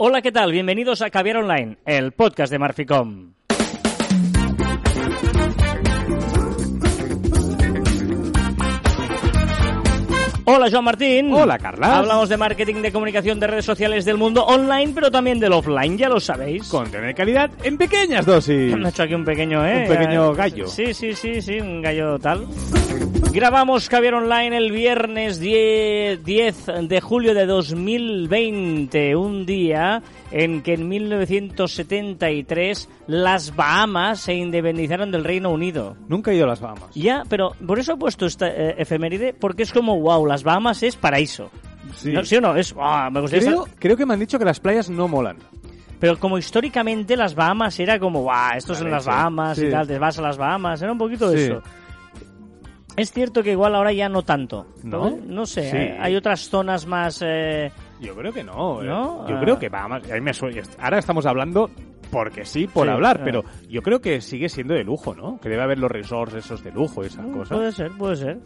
Hola, ¿qué tal? Bienvenidos a Caviar Online, el podcast de Marficom. Hola, Joan Martín. Hola, Carla. Hablamos de marketing, de comunicación, de redes sociales del mundo online, pero también del offline, ya lo sabéis. Contenido de calidad en pequeñas dosis. Ha hecho aquí un pequeño, ¿eh? Un pequeño gallo. Sí, sí, sí, sí, un gallo tal. Grabamos Caviar Online el viernes 10, 10 de julio de 2020, un día en que en 1973 las Bahamas se independizaron del Reino Unido. Nunca he ido a las Bahamas. Ya, pero por eso he puesto esta eh, efeméride, porque es como, wow, las Bahamas es paraíso. Sí. ¿No, ¿Sí o no? Es, ah, me gustaría Creo, que me han dicho que las playas no molan. Pero como históricamente las Bahamas era como, guau, estos son las. Bahamas y tal, te vas a las Bahamas, era un poquito Sí. eso. Es cierto que igual ahora ya no tanto. ¿No? No sé, Sí. eh, hay otras zonas más... eh, Yo creo que no. eh. ¿No? Yo Ah. creo que Bahamas. a mí me suena- Ahora estamos hablando porque sí, por Sí, hablar, pero yo creo que sigue siendo de lujo, ¿no? Que debe haber los resorts esos de lujo y esas cosas. Puede ser, puede ser.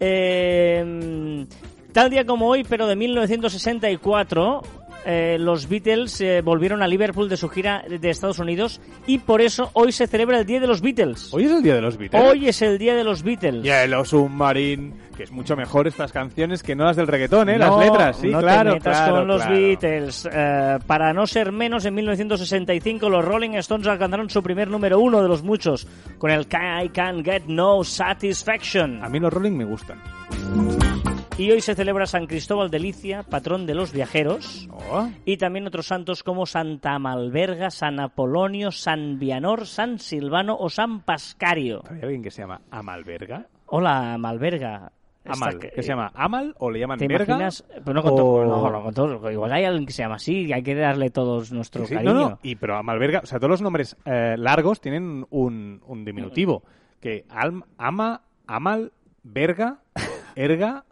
Eh, tal día como hoy, pero de 1964, eh, los Beatles eh, volvieron a Liverpool de su gira de Estados Unidos y por eso hoy se celebra el Día de los Beatles. Hoy es el día de los Beatles. Hoy es el Día de los Beatles. Yellow Submarine, que es mucho mejor estas canciones que no las del reggaetón, ¿eh? No, las letras, sí, no claro, te metas claro, con los claro. Beatles. Eh, para no ser menos, en 1965 los Rolling Stones alcanzaron su primer número uno de los muchos con el I Can't Get No Satisfaction. A mí los Rolling me gustan. Y hoy se celebra San Cristóbal de Licia, patrón de los viajeros. Oh, Y también otros santos como Santa Malverga, San Apolonio, San Vianor, San Silvano o San Pascario. ¿Hay alguien que se llama Amalberga? Hola, Malverga. Amal. ¿Qué se llama Amal o le llaman ¿Te Verga? imaginas? Pero no con, no, no con. Igual hay alguien que se llama así y hay que darle todos nuestro Sí, cariño. no, no, y pero Amalberga, o sea, todos los nombres eh, largos tienen un, un diminutivo. Que ama, amal, verga, erga,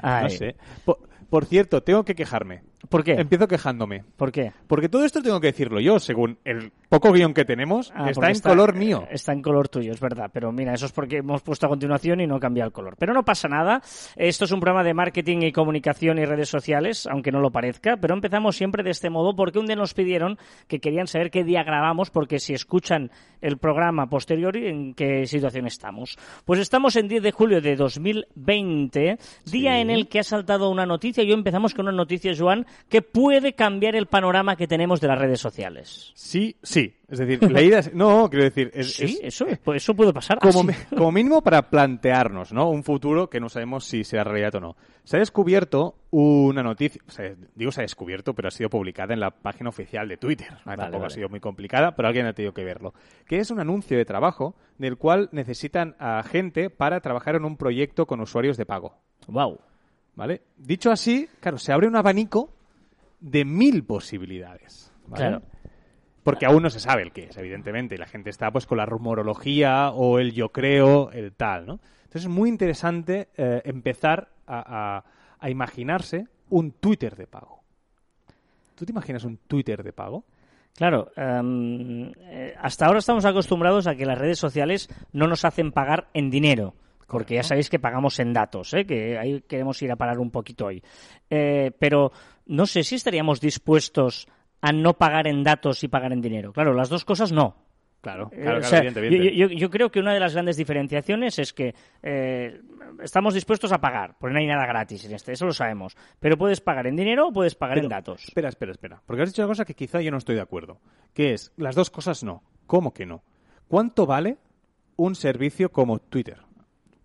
Ay, no sé. Por, por cierto, tengo que quejarme. ¿Por qué? Empiezo quejándome. ¿Por qué? Porque todo esto tengo que decirlo yo, según el poco guion que tenemos, Ah, está en color mío. Está en color tuyo, es verdad. Pero mira, eso es porque hemos puesto a continuación y no cambia el color. Pero no pasa nada. Esto es un programa de marketing y comunicación y redes sociales, aunque no lo parezca. Pero empezamos siempre de este modo porque un día nos pidieron que querían saber qué día grabamos, porque si escuchan el programa posterior, ¿en qué situación estamos? Pues estamos en 10 de julio de 2020, día Sí. en el que ha saltado una noticia. Y hoy empezamos con una noticia, Joan, que puede cambiar el panorama que tenemos de las redes sociales. Sí, sí. Es decir, leídas. No, quiero decir. Es, Sí, es eso, eso puede pasar. como, mínimo para plantearnos, ¿no? Un futuro que no sabemos si será realidad o no. Se ha descubierto una noticia. o sea, digo se ha descubierto, pero ha sido publicada en la página oficial de Twitter. Vale, Tampoco vale. ha sido muy complicada, pero alguien ha tenido que verlo. Que es un anuncio de trabajo del cual necesitan a gente para trabajar en un proyecto con usuarios de pago. Wow. ¿Vale? Dicho así, claro, se abre un abanico de mil posibilidades. ¿vale? Claro. Porque aún no se sabe el qué es, evidentemente, y la gente está pues con la rumorología o el yo creo, el tal, ¿no? Entonces es muy interesante eh, empezar a, a- a imaginarse un Twitter de pago. ¿Tú te imaginas un Twitter de pago? Claro, em, eh, hasta ahora estamos acostumbrados a que las redes sociales no nos hacen pagar en dinero. Porque ya sabéis que pagamos en datos, ¿eh? que ahí queremos ir a parar un poquito hoy. Eh, pero no sé si estaríamos dispuestos a no pagar en datos y pagar en dinero. Claro, las dos cosas no. Claro, Eh, claro, o claro, sea, evidente, evidente. Yo, yo- yo creo que una de las grandes diferenciaciones es que eh, estamos dispuestos a pagar, porque no hay nada gratis en este, eso lo sabemos. Pero puedes pagar en dinero o puedes pagar en datos. Espera, espera, espera. Porque has dicho una cosa que quizá yo no estoy de acuerdo. Que es, las dos cosas no. ¿Cómo que no? ¿Cuánto vale un servicio como Twitter?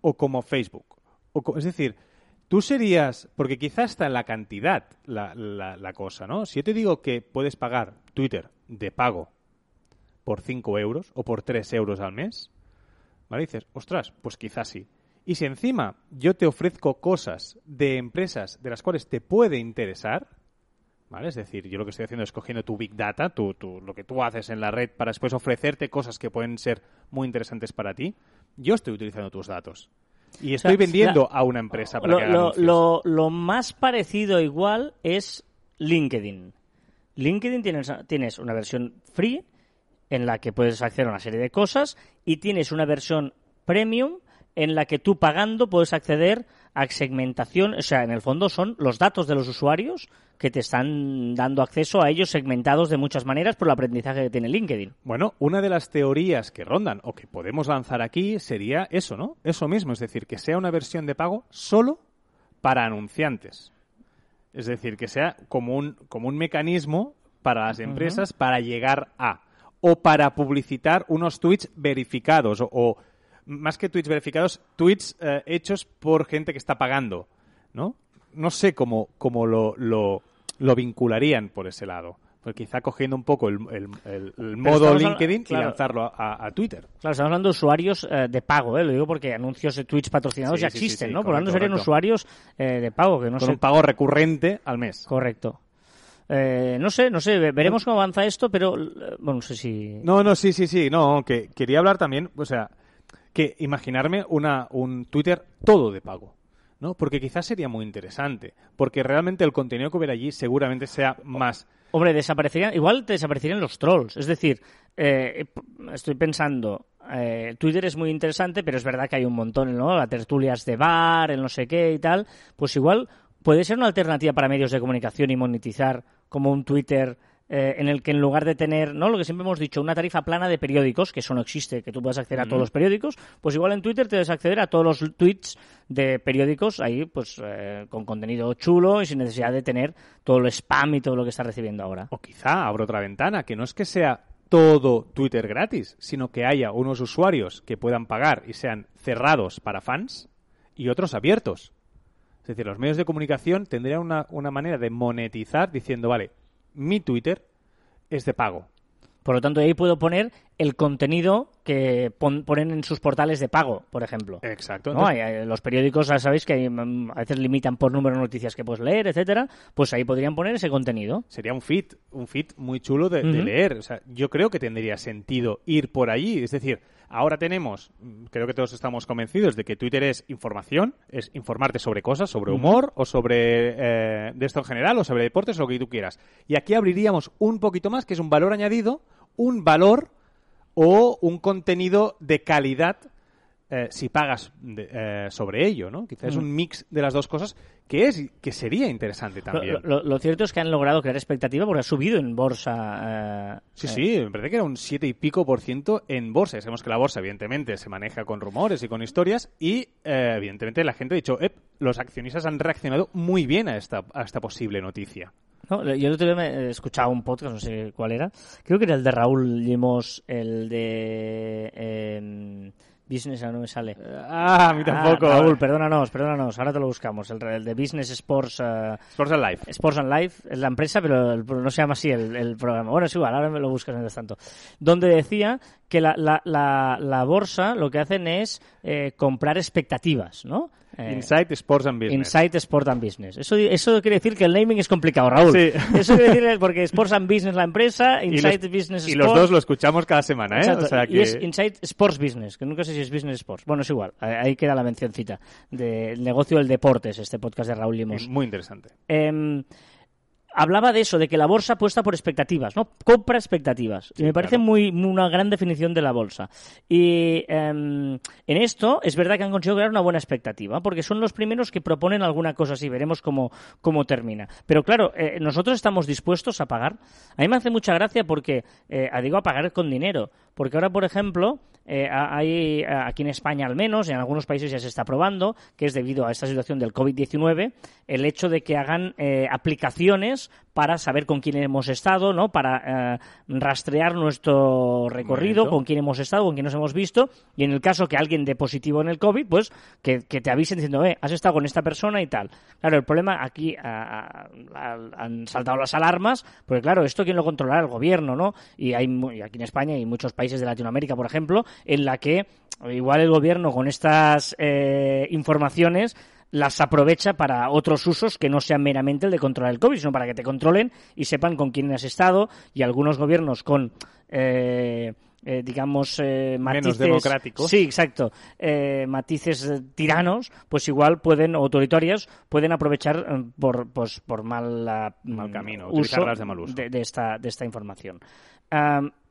O como Facebook? O es decir, tú serías... Porque quizá está en la cantidad la, cosa, ¿no? Si yo te digo que puedes pagar Twitter de pago por 5 euros o por 3 euros al mes, ¿vale? Dices, ostras, pues quizás sí. Y si encima yo te ofrezco cosas de empresas de las cuales te puede interesar, ¿vale? Es decir, yo lo que estoy haciendo es cogiendo tu Big Data, tu- lo que tú haces en la red para después ofrecerte cosas que pueden ser muy interesantes para ti, yo estoy utilizando tus datos. Y estoy sea, vendiendo la- a una empresa para Lo, que haga lo- lo- lo más parecido igual es LinkedIn. LinkedIn tienes, tienes una versión free en la que puedes acceder a una serie de cosas y tienes una versión premium en la que tú pagando puedes acceder a segmentación, o sea, en el fondo son los datos de los usuarios que te están dando acceso a ellos segmentados de muchas maneras por el aprendizaje que tiene LinkedIn. Bueno, una de las teorías que rondan o que podemos lanzar aquí sería eso, ¿no? Eso mismo, es decir, que sea una versión de pago solo para anunciantes. Es decir, que sea como un, como un mecanismo para las empresas para llegar a o para publicitar unos tweets verificados o, más que tweets verificados, tweets eh, hechos por gente que está pagando, ¿no? No sé cómo, cómo lo, lo, lo vincularían por ese lado. Pues quizá cogiendo un poco el, el, modo LinkedIn y lanzarlo a, Twitter. Claro, estamos hablando de usuarios eh, de pago, ¿eh? lo digo porque anuncios de Twitch patrocinados ya existen, ¿no? por lo tanto serían usuarios eh, de pago. que no Con un pago recurrente al mes. Correcto. Eh, no sé, no sé, veremos cómo avanza esto, pero bueno, no sé si... No, no, sí, sí, sí, no, que quería hablar también, o sea, que imaginarme una, un Twitter todo de pago. ¿no? Porque quizás sería muy interesante, porque realmente el contenido que hubiera allí seguramente sea más... Hombre, desaparecerían, igual te desaparecerían los trolls, es decir, eh, estoy pensando, eh, Twitter es muy interesante, pero es verdad que hay un montón, ¿no? Las tertulias de bar, el no sé qué y tal, pues igual puede ser una alternativa para medios de comunicación y monetizar como un Twitter eh, en el que en lugar de tener, ¿no? Lo que siempre hemos dicho, una tarifa plana de periódicos, que eso no existe, que tú puedas acceder a todos los periódicos, pues igual en Twitter te debes acceder a todos los tweets de periódicos ahí, pues eh, con contenido chulo y sin necesidad de tener todo el spam y todo lo que estás recibiendo ahora. O quizá abro otra ventana, que no es que sea todo Twitter gratis, sino que haya unos usuarios que puedan pagar y sean cerrados para fans y otros abiertos. Es decir, los medios de comunicación tendrían una, una manera de monetizar diciendo, vale, mi Twitter es de pago. Por lo tanto, ahí puedo poner el contenido que ponen en sus portales de pago, por ejemplo. Exacto. los periódicos, ya sabéis que mm, a veces limitan por número de noticias que puedes leer, etcétera. Pues ahí podrían poner ese contenido. Sería un fit, un fit muy chulo de, de leer. O sea, yo creo que tendría sentido ir por allí. Es decir, Ahora tenemos, creo que todos estamos convencidos de que Twitter es información, es informarte sobre cosas, sobre humor o sobre eh, de esto en general o sobre deportes o lo que tú quieras. Y aquí abriríamos un poquito más, que es un valor añadido, un valor o un contenido de calidad eh, si pagas eh, sobre ello, ¿no? Quizás es mm. un mix de las dos cosas que es que sería interesante también. Lo, cierto es que han logrado crear expectativa porque ha subido en bolsa. Eh, sí, sí, me parece que era un siete y pico por ciento en bolsa. Sabemos que la bolsa, evidentemente, se maneja con rumores y con historias y, evidentemente, la gente ha dicho, los accionistas han reaccionado muy bien a esta, a esta posible noticia. Yo el otro día he escuchado un podcast, no sé cuál era, creo que era el de Raúl Limos, el de... Em, Business no me sale. Ah, a mí tampoco. Ah, Raúl, perdónanos, perdónanos. Ahora te lo buscamos. El, de Business Sports. Uh, Sports and Life. Sports and Life es la empresa, pero no se llama así el, programa. Bueno, es igual, ahora me lo buscas mientras tanto. Donde decía que la, la, la, bolsa lo que hacen es eh, comprar expectativas, ¿no? Eh, Insight Sports and Business. Insight Sports and Business. Eso, eso quiere decir que el naming es complicado, Raúl. Sí. Eso quiere decir porque Sports and Business la empresa, Insight Business Sports. Y los dos lo escuchamos cada semana, ¿eh? O sea que... Y es Insight Sports Business, que nunca sé si es Business Sports. Bueno, es igual. Ahí queda la mencioncita del negocio del deportes, este podcast de Raúl Limos. Muy interesante. Eh, hablaba de eso, de que la bolsa apuesta por expectativas, ¿no? Compra expectativas. y me parece muy, una gran definición de la bolsa. Y em, en esto es verdad que han conseguido crear una buena expectativa, porque son los primeros que proponen alguna cosa así. Veremos cómo, cómo termina. Pero claro, eh, nosotros estamos dispuestos a pagar. A mí me hace mucha gracia porque, eh, digo, a pagar con dinero. Porque ahora, por ejemplo, eh, hay aquí en España al menos, en algunos países ya se está probando, que es debido a esta situación del COVID-19, el hecho de que hagan eh, aplicaciones para saber con quién hemos estado, ¿no? Para eh, rastrear nuestro recorrido, con quién hemos estado, con quién nos hemos visto, y en el caso que alguien dé positivo en el COVID, pues que, te avisen diciendo, eh, has estado con esta persona y tal. Claro, el problema aquí han saltado las alarmas, porque claro, esto quién lo controlará el gobierno, ¿no? Y hay aquí en España y muchos países de Latinoamérica, por ejemplo, en la que igual el gobierno con estas eh, informaciones las aprovecha para otros usos que no sean meramente el de controlar el COVID, sino para que te controlen y sepan con quién has estado y algunos gobiernos con... Eh, eh, digamos, eh, matices... Menos democráticos. Sí, exacto. matices tiranos, pues igual pueden, autoritarios, pueden aprovechar por, pues, por mal, mal camino, uso, de, mal uso. De, esta, de esta información.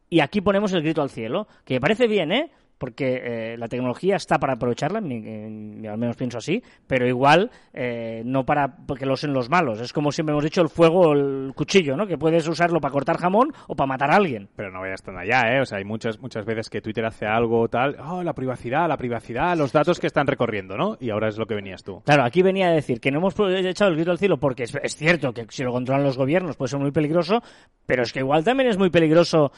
Y aquí ponemos el grito al cielo, que me parece bien, ¿eh? porque eh, la tecnología está para aprovecharla, al menos pienso así, pero igual eh, no para que lo usen los malos. Es como siempre hemos dicho el fuego o el cuchillo, ¿no? Que puedes usarlo para cortar jamón o para matar a alguien. Pero no vayas tan allá, ¿eh? O sea, hay muchas, muchas veces que Twitter hace algo tal, oh, la privacidad, la privacidad, los datos que están recorriendo, ¿no? Y ahora es lo que venías tú. Claro, aquí venía a decir que no hemos echado el grito al cielo porque es, es cierto que si lo controlan los gobiernos puede ser muy peligroso, pero es que igual también es muy peligroso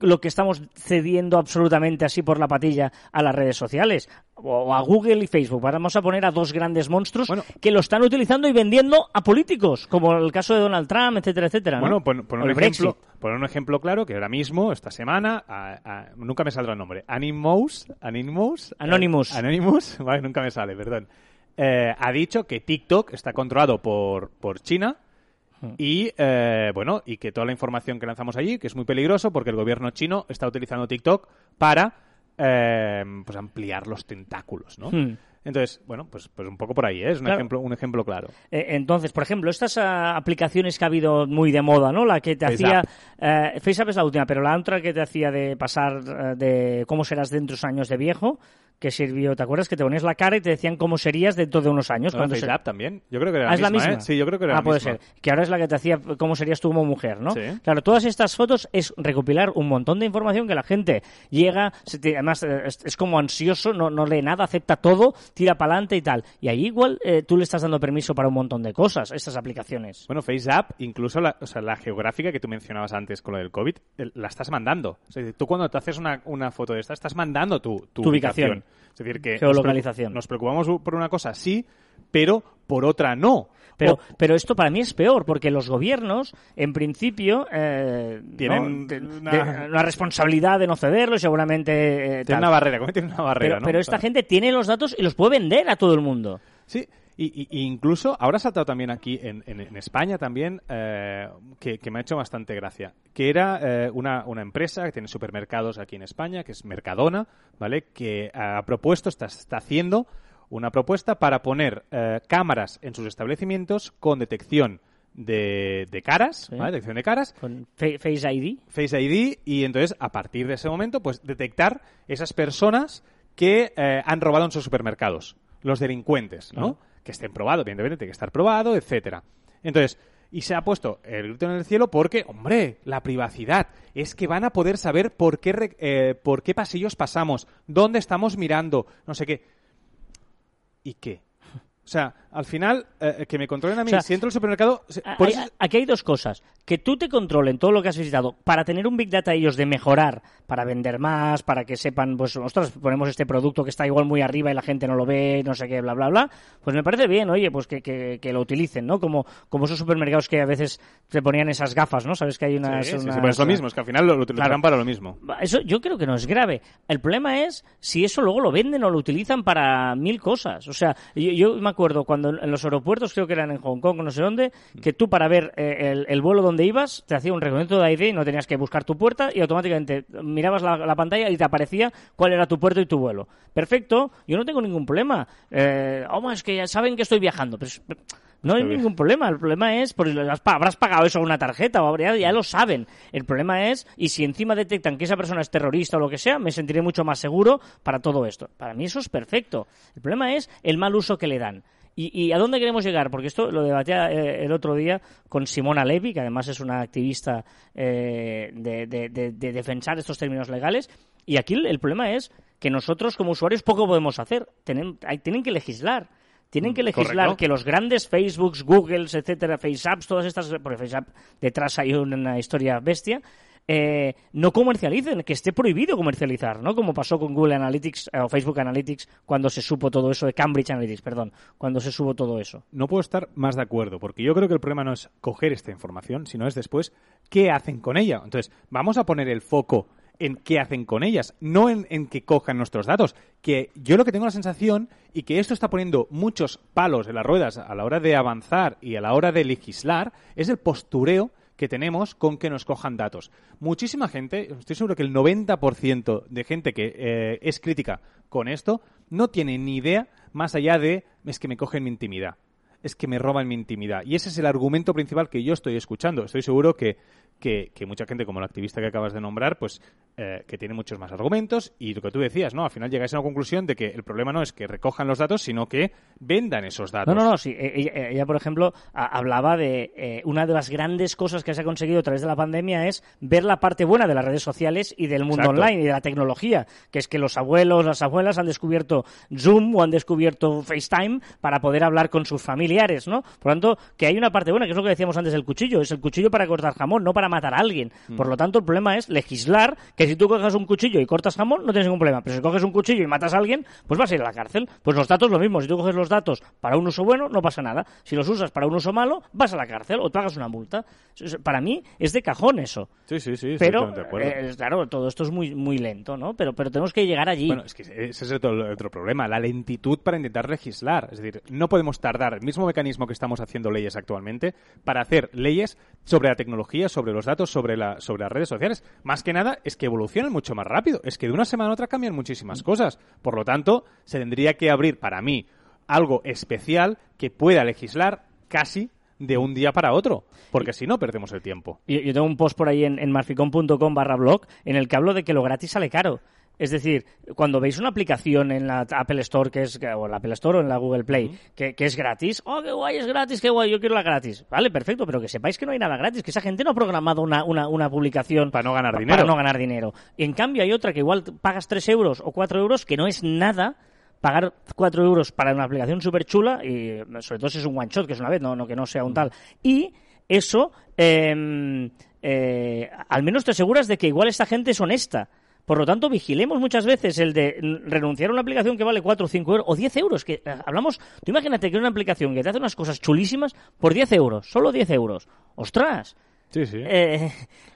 lo que estamos cediendo absolutamente así por la patilla a las redes sociales o a Google y Facebook. Vamos a poner a dos grandes monstruos que lo están utilizando y vendiendo a políticos, como el caso de Donald Trump, etcétera, etcétera. Bueno, por, un ejemplo, un ejemplo claro que ahora mismo, esta semana, nunca me saldrá el nombre, Animous, Anonymous, Anonymous, Anonymous, vale, nunca me sale, perdón. Eh, ha dicho que TikTok está controlado por, por China y eh, bueno, y que toda la información que lanzamos allí, que es muy peligroso porque el gobierno chino está utilizando TikTok para eh, pues ampliar los tentáculos, ¿no? Hmm. Entonces, bueno, pues, pues un poco por ahí, ¿eh? es un, ejemplo, un ejemplo claro. entonces, por ejemplo, estas ah, aplicaciones que ha habido muy de moda, ¿no? La que te hacía... FaceApp es la última, pero la otra que te hacía de pasar de cómo serás dentro de unos años de viejo, que sirvió. ¿Te acuerdas que te ponías la cara y te decían cómo serías dentro de unos años? cuando también. Yo creo que era ah, la, misma, ¿eh? Sí, yo creo que era ah, puede ser. Que ahora es la que te hacía cómo serías tú como mujer, ¿no? Claro, todas estas fotos es recopilar un montón de información que la gente llega, además eh, es, como ansioso, no, no lee nada, acepta todo, tira para adelante y tal. Y ahí igual eh, tú le estás dando permiso para un montón de cosas, estas aplicaciones. Bueno, FaceApp, incluso la, o sea, la geográfica que tú mencionabas antes con lo del COVID, la estás mandando. O sea, tú cuando te haces una, una foto de esta, estás mandando tu, tu, ubicación. Es decir, que geolocalización. Nos, preocupamos por una cosa, sí, pero por otra no. Pero, pero esto para mí es peor, porque los gobiernos, en principio, eh, tienen una... responsabilidad de no cederlo y seguramente... Eh, tiene una barrera, tiene una barrera, pero, pero esta gente tiene los datos y los puede vender a todo el mundo. Sí, y, incluso, ahora ha saltado también aquí en, en, España también, eh, que, me ha hecho bastante gracia, que era eh, una, una, empresa que tiene supermercados aquí en España, que es Mercadona, ¿vale? Que ha propuesto, está, está haciendo una propuesta para poner eh, cámaras en sus establecimientos con detección de, de caras, ¿vale? Detección de caras. Con Face ID. Face ID, y entonces, a partir de ese momento, pues detectar esas personas que han robado en sus supermercados, los delincuentes, ¿no? Que estén probados, evidentemente tiene que estar probado, etcétera. Entonces, y se ha puesto el grito en el cielo porque, hombre, la privacidad. Es que van a poder saber por qué, eh, por qué pasillos pasamos, dónde estamos mirando, no sé qué. ¿Y qué? O sea, al final, eh, que me controlen a mí, si entro al supermercado... Aquí hay dos cosas. Que tú te controlen todo lo que has visitado para tener un Big Data ellos de mejorar, para vender más, para que sepan, pues, nosotros ponemos este producto que está igual muy arriba y la gente no lo ve, no sé qué, bla, bla, bla. Pues me parece bien, oye, pues que, que, lo utilicen, ¿no? Como, como esos supermercados que a veces se ponían esas gafas, ¿no? Sabes que hay unas... Sí, sí, es lo mismo, es que al final lo, utilizarán para lo mismo. Eso yo creo que no es grave. El problema es si eso luego lo venden o lo utilizan para mil cosas. O sea, yo, yo me acuerdo cuando en los aeropuertos, creo que eran en Hong Kong, no sé dónde, que tú para ver eh, el, vuelo donde ibas, te hacía un reconocimiento de ID y no tenías que buscar tu puerta y automáticamente mirabas la, pantalla y te aparecía cuál era tu puerto y tu vuelo. Perfecto, yo no tengo ningún problema. Eh, oh, es que ya saben que estoy viajando. Pero, no hay ningún problema. El problema es, pues habrás pagado eso con una tarjeta o ya, ya lo saben. El problema es, y si encima detectan que esa persona es terrorista o lo que sea, me sentiré mucho más seguro para todo esto. Para mí eso es perfecto. El problema es el mal uso que le dan. ¿Y, a dónde queremos llegar? Porque esto lo debatía eh, el otro día con Simona Levy, que además es una activista eh, de, de, defensar estos términos legales. Y aquí el, problema es que nosotros como usuarios poco podemos hacer. Tienen, tienen que legislar. Tienen que mm, legislar que los grandes Facebooks, Googles, etcétera, FaceApps, todas estas, porque FaceApp detrás hay una historia bestia, eh, no comercialicen, que esté prohibido comercializar, ¿no? Como pasó con Google Analytics eh, o Facebook Analytics cuando se supo todo eso, de Cambridge Analytics, perdón, cuando se supo todo eso. No puedo estar más de acuerdo, porque yo creo que el problema no es coger esta información, sino es después qué hacen con ella. Entonces, vamos a poner el foco en qué hacen con ellas, no en, en, que cojan nuestros datos. Que yo lo que tengo la sensación, y que esto está poniendo muchos palos en las ruedas a la hora de avanzar y a la hora de legislar, es el postureo que tenemos con que nos cojan datos. Muchísima gente, estoy seguro que el 90% de gente que eh, es crítica con esto no tiene ni idea más allá de es que me cogen mi intimidad es que me roban mi intimidad. Y ese es el argumento principal que yo estoy escuchando. Estoy seguro que, que, mucha gente, como la activista que acabas de nombrar, pues eh, que tiene muchos más argumentos y lo que tú decías, ¿no? Al final llegáis a una conclusión de que el problema no es que recojan los datos, sino que vendan esos datos. No, no, no, sí. e- Ella, ella, por ejemplo, a- hablaba de eh, una de las grandes cosas que se ha conseguido a través de la pandemia es ver la parte buena de las redes sociales y del mundo Exacto. online y de la tecnología, que es que los abuelos, las abuelas han descubierto Zoom o han descubierto FaceTime para poder hablar con sus familiares, ¿no? Por lo tanto, que hay una parte buena, que es lo que decíamos antes del cuchillo, es el cuchillo para cortar jamón, no para matar a alguien. Mm. Por lo tanto, el problema es legislar que si tú coges un cuchillo y cortas jamón, no tienes ningún problema. Pero si coges un cuchillo y matas a alguien, pues vas a ir a la cárcel. Pues los datos lo mismo. Si tú coges los datos para un uso bueno, no pasa nada. Si los usas para un uso malo, vas a la cárcel o pagas una multa. Para mí es de cajón eso. Sí, sí, sí, Pero, eh, claro, todo esto es muy, muy lento, ¿no? Pero, pero tenemos que llegar allí. Bueno, es que ese es otro, otro problema, la lentitud para intentar legislar. Es decir, no podemos tardar el mismo mecanismo que estamos haciendo leyes actualmente para hacer leyes sobre la tecnología, sobre los datos, sobre, la, sobre las redes sociales. Más que nada es que evolucionan mucho más rápido. Es que de una semana a otra cambian muchísimas cosas. Por lo tanto, se tendría que abrir para mí algo especial que pueda legislar casi de un día para otro. Porque si no, perdemos el tiempo. Yo, yo tengo un post por ahí en, en marficom.com barra blog en el que hablo de que lo gratis sale caro. Es decir, cuando veis una aplicación en la Apple Store, que es, o en la Apple Store o en la Google Play, que, que es gratis, oh, qué guay, es gratis, qué guay, yo quiero la gratis. Vale, perfecto, pero que sepáis que no hay nada gratis, que esa gente no ha programado una, una, una publicación Para no ganar dinero. Para no ganar dinero. Y en cambio hay otra que igual pagas 3 euros o 4 euros, que no es nada, pagar 4 euros para una aplicación súper chula, y sobre todo si es un one shot, que es una vez, no, no que no sea un tal. Y eso, eh, eh, al menos te aseguras de que igual esta gente es honesta. Por lo tanto, vigilemos muchas veces el de renunciar a una aplicación que vale 4 o 5 euros o 10 euros. Que eh, hablamos, tú imagínate que una aplicación que te hace unas cosas chulísimas por 10 euros, solo 10 euros. ¡Ostras! Sí, sí. Eh,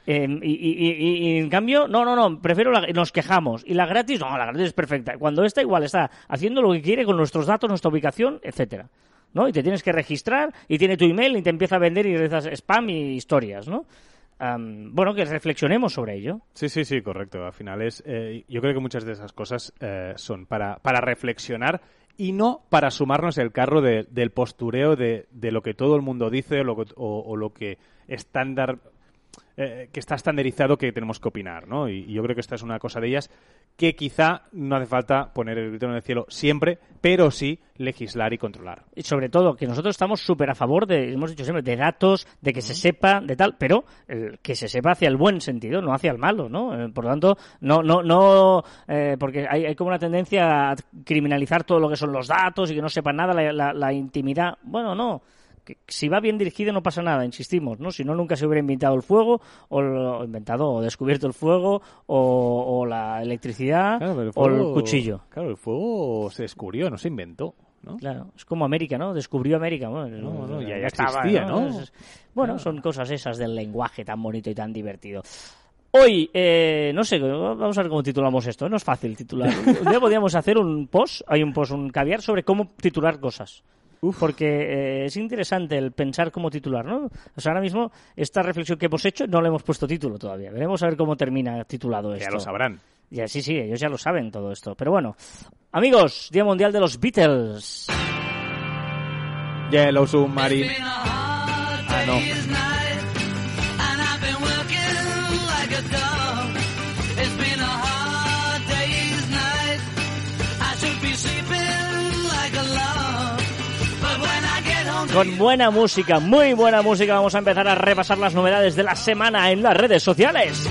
eh, y, y- y- y en cambio, no, no, no, prefiero la, nos quejamos. Y la gratis, no, la gratis es perfecta. Cuando esta igual está haciendo lo que quiere con nuestros datos, nuestra ubicación, etcétera. ¿No? Y te tienes que registrar y tiene tu email y te empieza a vender y rezas spam y historias, ¿no? Bueno, que reflexionemos sobre ello. Sí, sí, sí, correcto. Al final es, eh, yo creo que muchas de esas cosas eh, son para, para reflexionar y no para sumarnos el carro de- del postureo de, de lo que todo el mundo dice o lo o lo que estándar eh, que está estandarizado que tenemos que opinar, ¿no? Y, y yo creo que esta es una cosa de ellas que quizá no hace falta poner el grito en el cielo siempre, pero sí legislar y controlar. Y sobre todo, que nosotros estamos súper a favor de, hemos dicho siempre, de datos, de que se sepa, de tal, pero el, que se sepa hacia el buen sentido, no hacia el malo, ¿no? Eh, por lo tanto, no, no, no, eh, porque hay, hay como una tendencia a criminalizar todo lo que son los datos y que no sepan nada, la, la- la intimidad. Bueno, no. Que si va bien dirigido no pasa nada, insistimos, ¿no? Si no, nunca se hubiera inventado el fuego, o, lo- inventado o descubierto el fuego, o, o la electricidad, Claro, o el cuchillo. Claro, el fuego se descubrió, no se inventó, ¿no? Claro, es como América, ¿no? Descubrió América. Bueno, No, no, ya- ya estaba, existía, ¿no? Bueno, son cosas esas del lenguaje tan bonito y tan divertido. Hoy, eh, no sé, vamos a ver cómo titulamos esto. No es fácil titular. Un día podríamos hacer un post, hay un post, un caviar sobre cómo titular cosas. Porque eh, es interesante el pensar cómo titular, ¿no? O sea, ahora mismo, esta reflexión que hemos hecho no le hemos puesto título todavía. Veremos a ver cómo termina titulado Que esto. ya lo sabrán. Ya, sí, sí, ellos ya lo saben todo esto. Pero bueno, amigos, Día Mundial de los Beatles. Yellow Submarine. Ah, no. Con buena música, muy buena música, vamos a empezar a repasar las novedades de la semana en las redes sociales.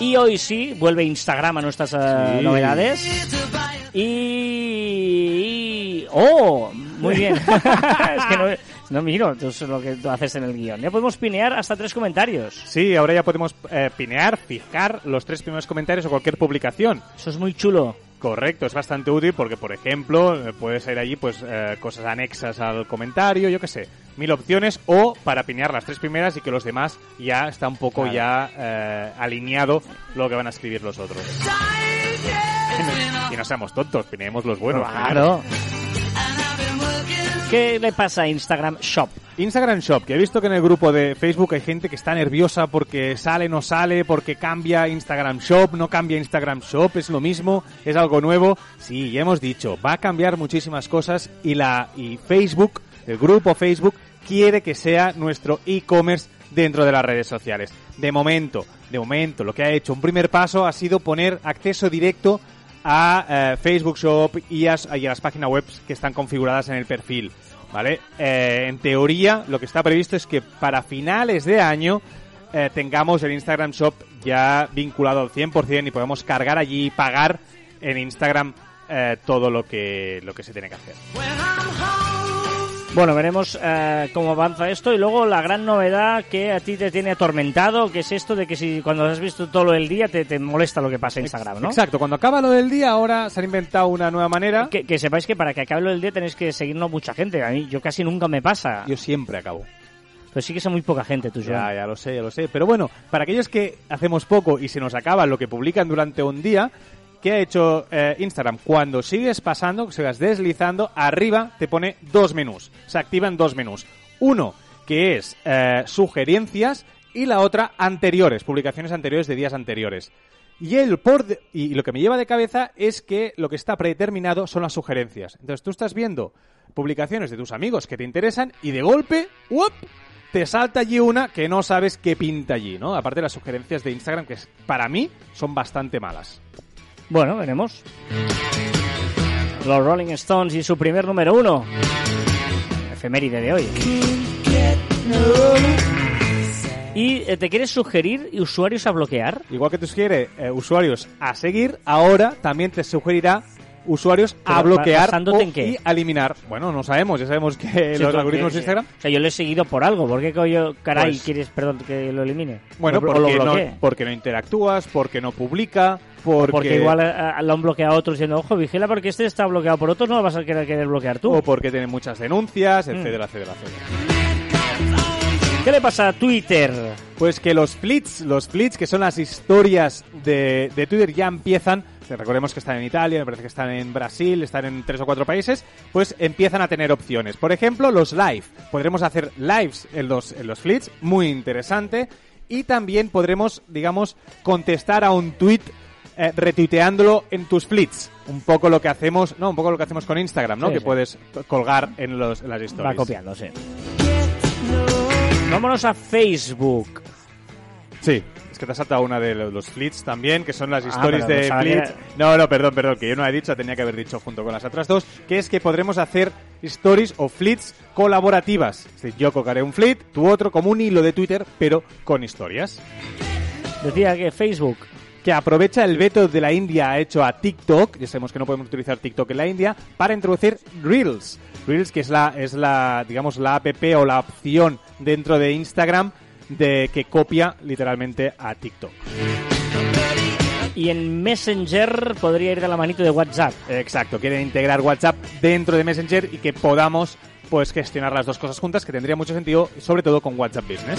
Y hoy sí, vuelve Instagram a nuestras eh, Sí. novedades. Y, y- ¡Oh! Muy bien. es que no, no miro tú, lo que tú haces en el guion. Ya podemos pinear hasta tres comentarios. Sí, ahora ya podemos eh, pinear, fijar los tres primeros comentarios o cualquier publicación. Eso es muy chulo. Correcto, es bastante útil porque, por ejemplo, puedes ir allí pues eh, cosas anexas al comentario, yo qué sé, mil opciones, o para pinear las tres primeras y que los demás ya está un poco Claro. ya eh, alineado lo que van a escribir los otros. y no seamos tontos, pineemos los buenos. Claro. ¿Qué le pasa a Instagram Shop? Instagram Shop, que he visto que en el grupo de Facebook hay gente que está nerviosa porque sale, no sale, porque cambia Instagram Shop, no cambia Instagram Shop, es lo mismo, es algo nuevo. Sí, ya hemos dicho, va a cambiar muchísimas cosas y la y Facebook, el grupo Facebook quiere que sea nuestro e-commerce dentro de las redes sociales. De momento, de momento, lo que ha hecho un primer paso ha sido poner acceso directo a eh, Facebook Shop y a, y las páginas web que están configuradas en el perfil. ¿Vale? Eh, en teoría, lo que está previsto es que para finales de año eh, tengamos el Instagram Shop ya vinculado al 100% y podemos cargar allí y pagar en Instagram todo lo que, lo que se tiene que hacer. Bueno, veremos eh, cómo avanza esto y luego la gran novedad que a ti te tiene atormentado, que es esto de que si cuando has visto todo el día te, te molesta lo que pasa en Instagram, ¿no? Exacto, cuando acaba lo del día ahora se han inventado una nueva manera. Que, que sepáis que para que acabe lo del día tenéis que seguirnos mucha gente. A mí yo casi nunca me pasa. Yo siempre acabo. Pero sí que son muy poca gente, tú, Joan. Ya, ya lo sé, ya lo sé. Pero bueno, para aquellos que hacemos poco y se nos acaba lo que publican durante un día, ¿qué ha hecho eh, Instagram? Cuando sigues pasando, sigas deslizando, arriba te pone dos menús. Se activan dos menús. Uno, que es eh, sugerencias, y la otra, anteriores, publicaciones anteriores de días anteriores. Y, el por y lo que me lleva de cabeza es que lo que está predeterminado son las sugerencias. Entonces tú estás viendo publicaciones de tus amigos que te interesan y de golpe, ¡uop! te salta allí una que no sabes qué pinta allí, ¿no? Aparte de las sugerencias de Instagram, que para mí son bastante malas. Bueno, veremos. Los Rolling Stones y su primer número uno. Efeméride de hoy. ¿Y eh, te quieres sugerir usuarios a bloquear? Igual que te sugiere eh, usuarios a seguir, ahora también te sugerirá usuarios a bloquear ¿basándote o- en qué? y a eliminar. Bueno, no sabemos, ya sabemos que Sí, los algoritmos de Instagram O sea, yo lo he seguido por algo. ¿Por qué coño, caray, Pues- quieres, perdón, que lo elimine? Bueno, o porque lo no, porque no interactúas, porque no publica, porque, Porque igual eh, eh, lo han bloqueado otros diciendo, ojo, vigila porque este está bloqueado por otros, no lo vas a querer, querer bloquear tú. o porque tiene muchas denuncias, Mm. etcétera, etcétera, etcétera. ¿Qué le pasa a Twitter? Pues que los flits, los flits que son las historias de, de Twitter ya empiezan, recordemos que están en Italia, me parece que están en Brasil, están en tres o cuatro países, pues empiezan a tener opciones. Por ejemplo, los live. Podremos hacer lives en los, en los flits, muy interesante. Y también podremos, digamos, contestar a un tweet eh, retuiteándolo en tus flits. Un poco lo que hacemos, no, un poco lo que hacemos con Instagram, ¿no? Sí, que sí. puedes colgar en, los, en las historias. Va copiándose. Vámonos a Facebook. Sí, que te has saltado una de lo- los flits también, que son las Ah, stories pero de flits. era- No, no, perdón, perdón, que yo no he dicho, tenía que haber dicho junto con las otras dos, que es que podremos hacer stories o flits colaborativas. Es decir, yo colgaré un flit, tú otro, como un hilo de Twitter, pero con historias. Decía que Facebook. Que aprovecha el veto de la India ha hecho a TikTok, ya sabemos que no podemos utilizar TikTok en la India, para introducir Reels. Reels, que es la, es la, digamos, la app o la opción dentro de Instagram de que copia literalmente a TikTok. Y en Messenger podría ir de la manito de WhatsApp. Exacto, quieren integrar WhatsApp dentro de Messenger y que podamos pues gestionar las dos cosas juntas, que tendría mucho sentido, sobre todo con WhatsApp Business.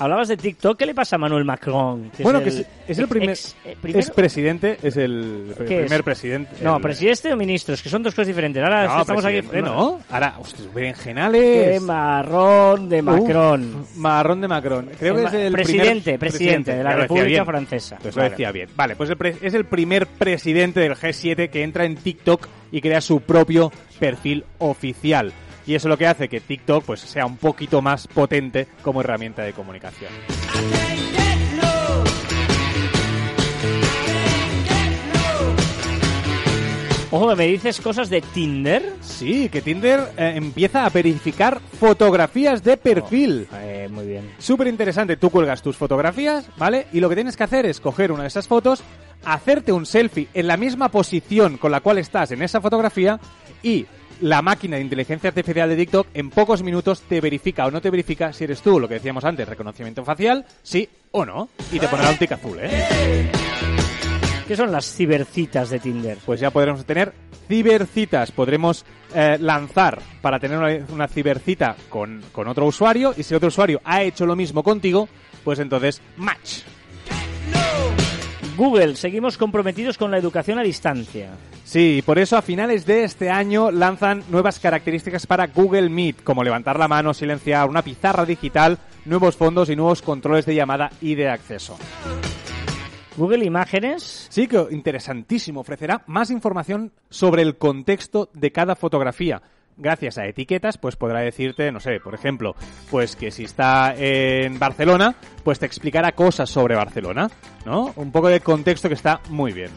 Hablabas de TikTok, ¿qué le pasa a Manuel Macron? Que bueno, es que es, es el primer, ex- eh, es presidente, es el ¿Qué primer es? presidente. No, el- presidente o ministro, es que son dos cosas diferentes. Ahora No, estamos aquí. presidente, no. Ahora, Qué berenjenales. marrón de Macron. Marrón de Macron. Creo que es el presidente, primer presidente de la lo República bien. Francesa. Pues lo Vale. decía bien. Vale, pues el pre- es el primer presidente del G7 que entra en TikTok y crea su propio perfil oficial. Y eso lo que hace que TikTok pues sea un poquito más potente como herramienta de comunicación. Ojo, ¿me dices cosas de Tinder? Sí, que Tinder eh, empieza a verificar fotografías de perfil. Eh, muy bien. Súper interesante, tú cuelgas tus fotografías, ¿vale? Y lo que tienes que hacer es coger una de esas fotos, hacerte un selfie en la misma posición con la cual estás en esa fotografía y la máquina de inteligencia artificial de TikTok en pocos minutos te verifica o no te verifica si eres tú, lo que decíamos antes, reconocimiento facial, sí o no, y te pondrá un tic azul, ¿eh? ¿Qué son las cibercitas de Tinder? Pues ya podremos tener cibercitas, podremos eh, lanzar para tener una, una cibercita con, con otro usuario y si otro usuario ha hecho lo mismo contigo, pues entonces match. Google, seguimos comprometidos con la educación a distancia. Sí, y por eso a finales de este año lanzan nuevas características para Google Meet, como levantar la mano, silenciar, una pizarra digital, nuevos fondos y nuevos controles de llamada y de acceso. Google Imágenes, Sí que interesantísimo, ofrecerá más información sobre el contexto de cada fotografía. gracias a etiquetas, pues podrá decirte, no sé, por ejemplo, pues que si está en Barcelona, pues te explicará cosas sobre Barcelona, ¿no? Un poco de contexto que está muy bien.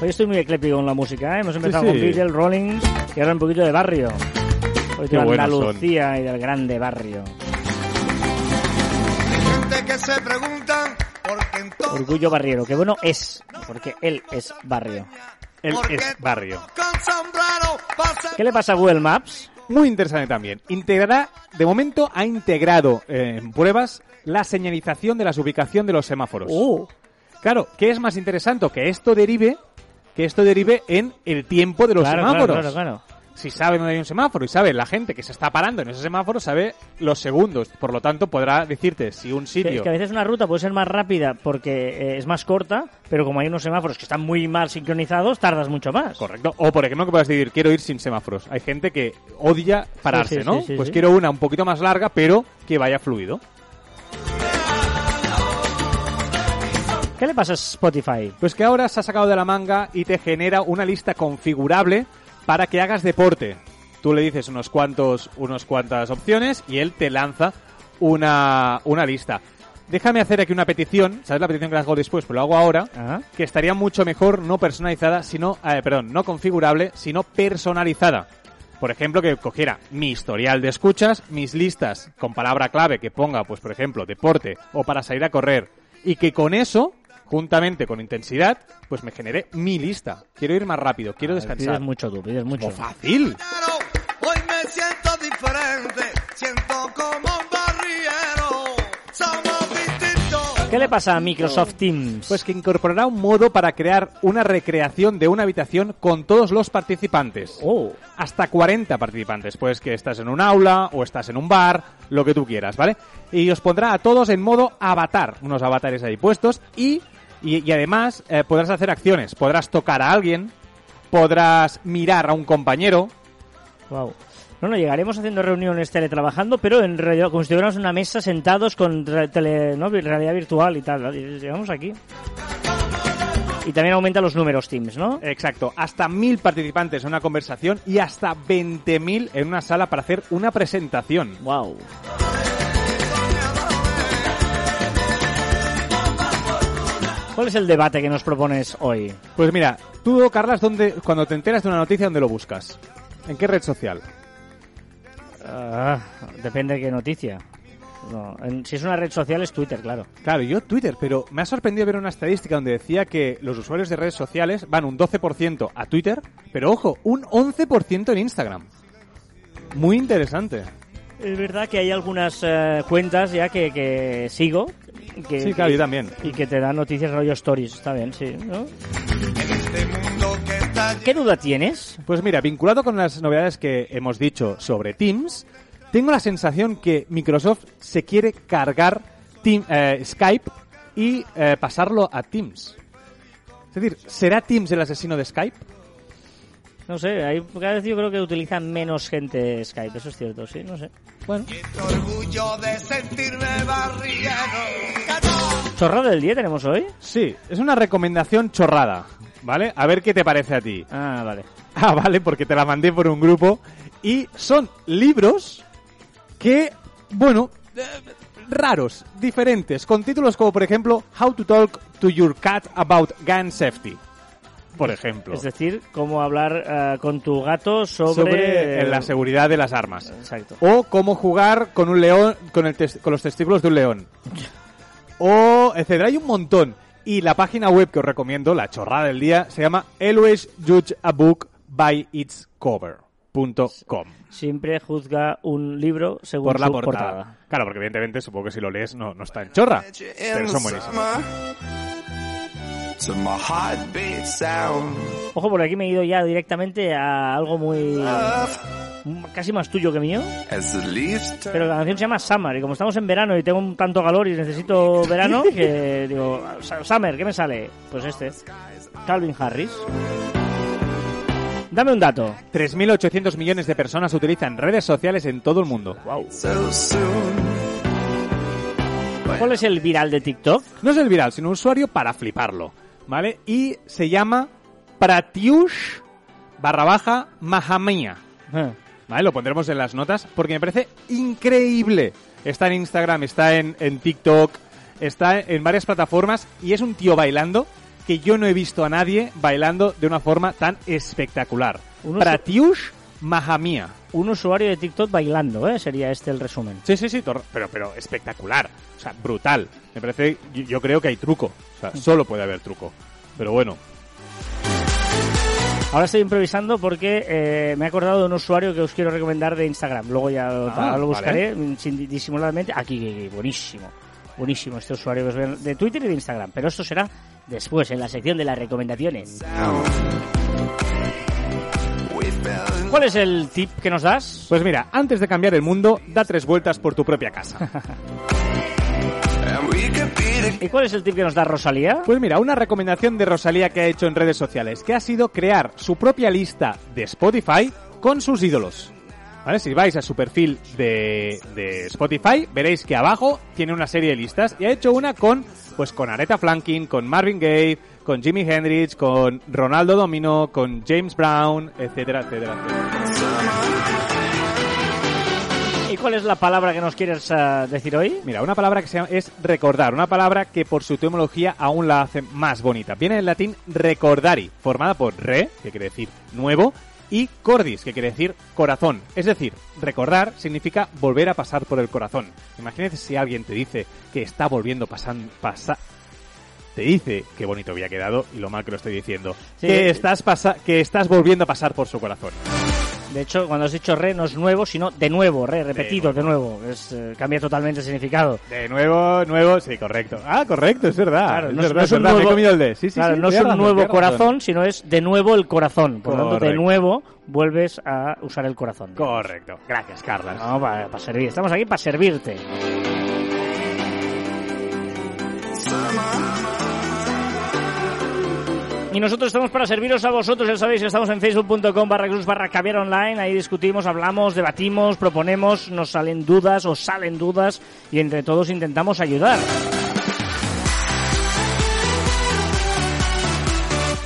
Hoy estoy muy ecléptico con la música, ¿eh? Hemos empezado sí. con Beatles, Rollins y ahora un poquito de barrio. Hoy de Andalucía y del grande barrio. gente que se Orgullo barriero, que bueno es, porque él es barrio. Él ¿Por qué es barrio. ¿Qué le pasa a Google Maps? Muy interesante también. Integrará, de momento ha integrado eh, en pruebas la señalización de la ubicación de los semáforos. Uh, Claro, ¿qué es más interesante? Que esto derive, que esto derive en el tiempo de los claro, semáforos. claro, claro. Si sabe dónde hay un semáforo y sabe la gente que se está parando en ese semáforo, sabe los segundos. Por lo tanto, podrá decirte si un sitio... es que a veces una ruta puede ser más rápida porque eh, es más corta, pero como hay unos semáforos que están muy mal sincronizados, tardas mucho más. Correcto. O por ejemplo que puedas decir, quiero ir sin semáforos. Hay gente que odia pararse, Sí, sí, ¿no? sí, pues quiero una un poquito más larga, pero que vaya fluido. ¿Qué le pasa a Spotify? Pues que ahora se ha sacado de la manga y te genera una lista configurable para que hagas deporte. Tú le dices unos cuantos, unos cuantas opciones y él te lanza una, una lista. Déjame hacer aquí una petición, ¿sabes la petición que la hago después? Pero lo hago ahora. Ah, que estaría mucho mejor no personalizada, sino, eh, perdón, no configurable, sino personalizada. Por ejemplo, que cogiera mi historial de escuchas, mis listas con palabra clave que ponga, pues por ejemplo, deporte o para salir a correr, y que con eso, juntamente con intensidad, pues me genere mi lista. Quiero ir más rápido, quiero descansar. pides mucho tú, pides mucho. ¡Oh, fácil! Hoy me siento diferente, siento como un barriero. Somos distintos. ¿Qué le pasa a Microsoft Teams? Pues que incorporará un modo para crear una recreación de una habitación con todos los participantes. Oh, hasta 40 participantes. Pues que estás en un aula o estás en un bar, lo que tú quieras, ¿vale? Y os pondrá a todos en modo avatar, unos avatares ahí puestos y, y, y además eh, podrás hacer acciones. Podrás tocar a alguien, podrás mirar a un compañero. wow. No, no, llegaremos haciendo reuniones teletrabajando, pero en realidad como si tuviéramos una mesa sentados con tele, ¿no? Realidad virtual y tal. Llegamos aquí. Y también aumenta los números Teams, ¿no? Exacto, hasta 1000 participantes en una conversación y hasta 20.000 en una sala para hacer una presentación. Wow. ¿Cuál es el debate que nos propones hoy? Pues mira, tú, Carlas, ¿dónde, cuando te enteras de una noticia, ¿dónde lo buscas? ¿En qué red social? Ah, depende de qué noticia. No, en- si es una red social es Twitter, claro. Claro, yo Twitter, pero me ha sorprendido ver una estadística donde decía que los usuarios de redes sociales van un 12% a Twitter, pero ojo, un 11% en Instagram. Muy interesante. Es verdad que hay algunas eh, cuentas ya que, que sigo. Que, Sí, claro, yo también. Y que te dan noticias rollo stories. Está bien, sí. ¿no? En este mundo que está ¿Qué duda tienes? Pues mira, vinculado con las novedades que hemos dicho sobre Teams, tengo la sensación que Microsoft se quiere cargar Team- eh, Skype y eh, pasarlo a Teams. Es decir, ¿será Teams el asesino de Skype? No sé, hay, cada vez yo creo que utiliza menos gente Skype, eso es cierto, sí, no sé. Bueno. Orgullo de sentirme. ¿Chorrada del día tenemos hoy? Sí, es una recomendación chorrada, ¿vale? A ver qué te parece a ti. Ah, vale. Ah, vale, porque te la mandé por un grupo. Y son libros que, bueno, eh, raros, diferentes, con títulos como, por ejemplo, How to Talk to Your Cat About Gun Safety. Por ejemplo. Es decir, cómo hablar eh, con tu gato sobre... sobre eh, la seguridad de las armas. Exacto. O cómo jugar con un león, con, el tes- con los testículos de un león. O, etcétera. Hay un montón. Y la página web que os recomiendo, la chorrada del día, se llama Always Judge a Book by its Cover.com. Siempre juzga un libro según Por la su portada. Claro, porque evidentemente supongo que si lo lees no, no está en chorra. Pero son buenísimos. Ojo, por aquí me he ido ya directamente a algo muy... casi más tuyo que mío. Pero la canción se llama Summer y como estamos en verano y tengo un tanto calor y necesito verano, que digo, "Sa- Summer, ¿qué me sale? Pues este, Calvin Harris. Dame un dato. 3.800 millones de personas utilizan redes sociales en todo el mundo. Wow. ¿Cuál es el viral de TikTok? No es el viral, sino un usuario para fliparlo. ¿Vale? Y se llama Pratiush barra baja Mahamia. Eh. ¿Vale? Lo pondremos en las notas porque me parece increíble. Está en Instagram, está en, en TikTok, está en varias plataformas y es un tío bailando que yo no he visto a nadie bailando de una forma tan espectacular. Uno- Pratiush Mahamia. Un usuario de TikTok bailando, ¿eh? Sería este el resumen. Sí, sí, sí, pero, pero espectacular. O sea, brutal. Me parece, yo, yo creo que hay truco. O sea, solo puede haber truco. Pero bueno, Ahora estoy improvisando porque eh, me he acordado de un usuario que os quiero recomendar de Instagram. Luego ya lo, Ah, lo buscaré disimuladamente. Aquí, buenísimo. Buenísimo este usuario que os ven de Twitter y de Instagram. Pero esto será después, en la sección de las recomendaciones. ¿Cuál es el tip que nos das? pues mira, antes de cambiar el mundo, da tres vueltas por tu propia casa. ¿Y cuál es el tip que nos da Rosalía? Pues mira, una recomendación de Rosalía que ha hecho en redes sociales, que ha sido crear su propia lista de Spotify con sus ídolos. ¿Vale? Si vais a su perfil de, de Spotify, veréis que abajo tiene una serie de listas y ha hecho una con, pues con Aretha Franklin, con Marvin Gaye, con Jimi Hendrix, con Ronaldo Domino, con James Brown, etcétera, etcétera, etcétera. Cuál es la palabra que nos quieres eh, decir hoy? Mira, una palabra que se llama, es recordar, una palabra que por su etimología aún la hace más bonita. Viene del latín recordari, formada por re, que quiere decir nuevo, y cordis, que quiere decir corazón. Es decir, recordar significa volver a pasar por el corazón. Imagínate si alguien te dice que está volviendo pasando, pasa, te dice qué bonito había quedado y lo mal que lo estoy diciendo. Sí. que estás pasa, que estás volviendo a pasar por su corazón. De hecho, cuando has dicho re no es nuevo, sino de nuevo, re, repetido, de nuevo. Es, eh, cambia totalmente el significado. De nuevo, nuevo, sí, correcto. Ah, correcto, es verdad. Claro, es no es- verdad, no es es un verdad, me he nuevo- comido el de. Sí, sí, claro, sí, no es un razón, nuevo razón. corazón, sino es de nuevo el corazón. Por lo tanto, de nuevo vuelves a usar el corazón. Correcto. Gracias, Carlas. No, para, para servir. Estamos aquí para servirte. Y nosotros estamos para serviros a vosotros, ya sabéis, estamos en facebook.com barra cruz barra caviar online, ahí discutimos, hablamos, debatimos, proponemos, nos salen dudas, os salen dudas y entre todos intentamos ayudar.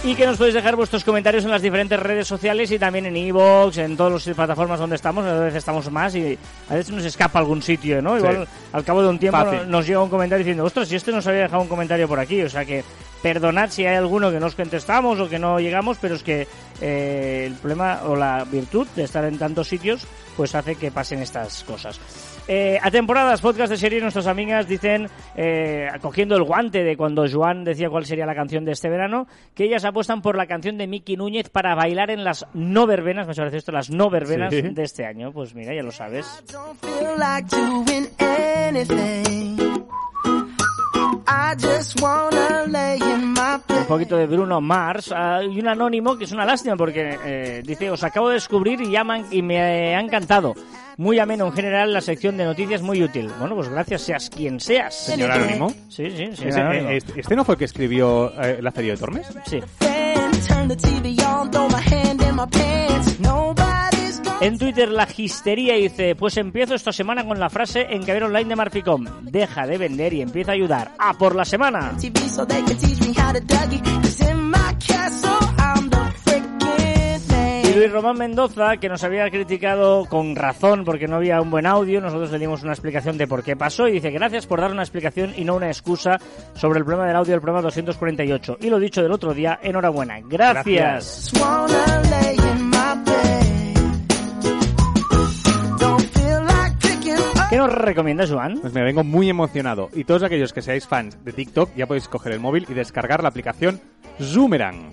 Y que nos podéis dejar vuestros comentarios en las diferentes redes sociales y también en iVoox, en todas las plataformas donde estamos, a veces estamos más y a veces nos escapa algún sitio, ¿no? Sí. Igual al cabo de un tiempo Fácil. nos llega un comentario diciendo, ostras, si este nos había dejado un comentario por aquí, o sea que perdonad si hay alguno que nos contestamos o que no llegamos, pero es que eh, el problema o la virtud de estar en tantos sitios pues hace que pasen estas cosas. Eh, a temporadas, podcast de serie, nuestras amigas dicen, eh, cogiendo el guante de cuando Joan decía cuál sería la canción de este verano, que ellas apuestan por la canción de Miki Núñez para bailar en las no verbenas, me parece esto, las no verbenas Sí. de este año. Pues mira, ya lo sabes. Un bed. poquito de Bruno Mars ah, y un anónimo que es una lástima porque eh, dice os acabo de descubrir y, han- y me ha encantado muy ameno en general la sección de noticias muy útil bueno pues gracias seas quien seas Señor Anónimo. sí sí señor Ese- Anónimo. eh, este, este no fue el que escribió eh, La Feria de Tormes? Sí. En Twitter la gistería dice, pues empiezo esta semana con la frase en Caber Online de Marficom, deja de vender y empieza a ayudar. ¡A por la semana! Y. Luis Román Mendoza, que nos había criticado con razón porque no había un buen audio, nosotros le dimos una explicación de por qué pasó y dice gracias por dar una explicación y no una excusa sobre el problema del audio del programa 248. Y lo dicho del otro día, enhorabuena. Gracias. ¿Qué nos recomiendas, Joan? Pues me vengo muy emocionado. Y todos aquellos que seáis fans de TikTok ya podéis coger el móvil y descargar la aplicación Zoomerang.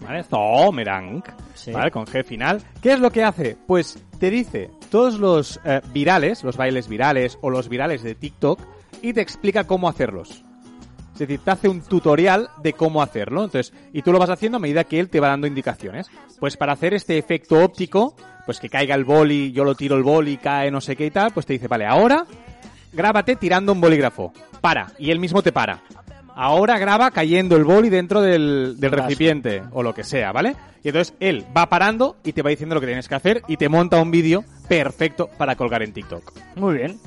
¿Vale? Zoomerang. Sí. ¿Vale? Con G final. ¿Qué es lo que hace? Pues te dice todos los eh, virales, los bailes virales o los virales de TikTok y te explica cómo hacerlos. Es decir, te hace un tutorial de cómo hacerlo. Entonces, y tú lo vas haciendo a medida que él te va dando indicaciones. Pues para hacer este efecto óptico, pues que caiga el boli, yo lo tiro el boli, cae no sé qué y tal, pues te dice, vale, ahora grábate tirando un bolígrafo. Para. Y él mismo te para. Ahora graba cayendo el boli dentro del, recipiente o lo que sea, ¿vale? Y entonces él va parando y te va diciendo lo que tienes que hacer y te monta un vídeo perfecto para colgar en TikTok. Muy bien.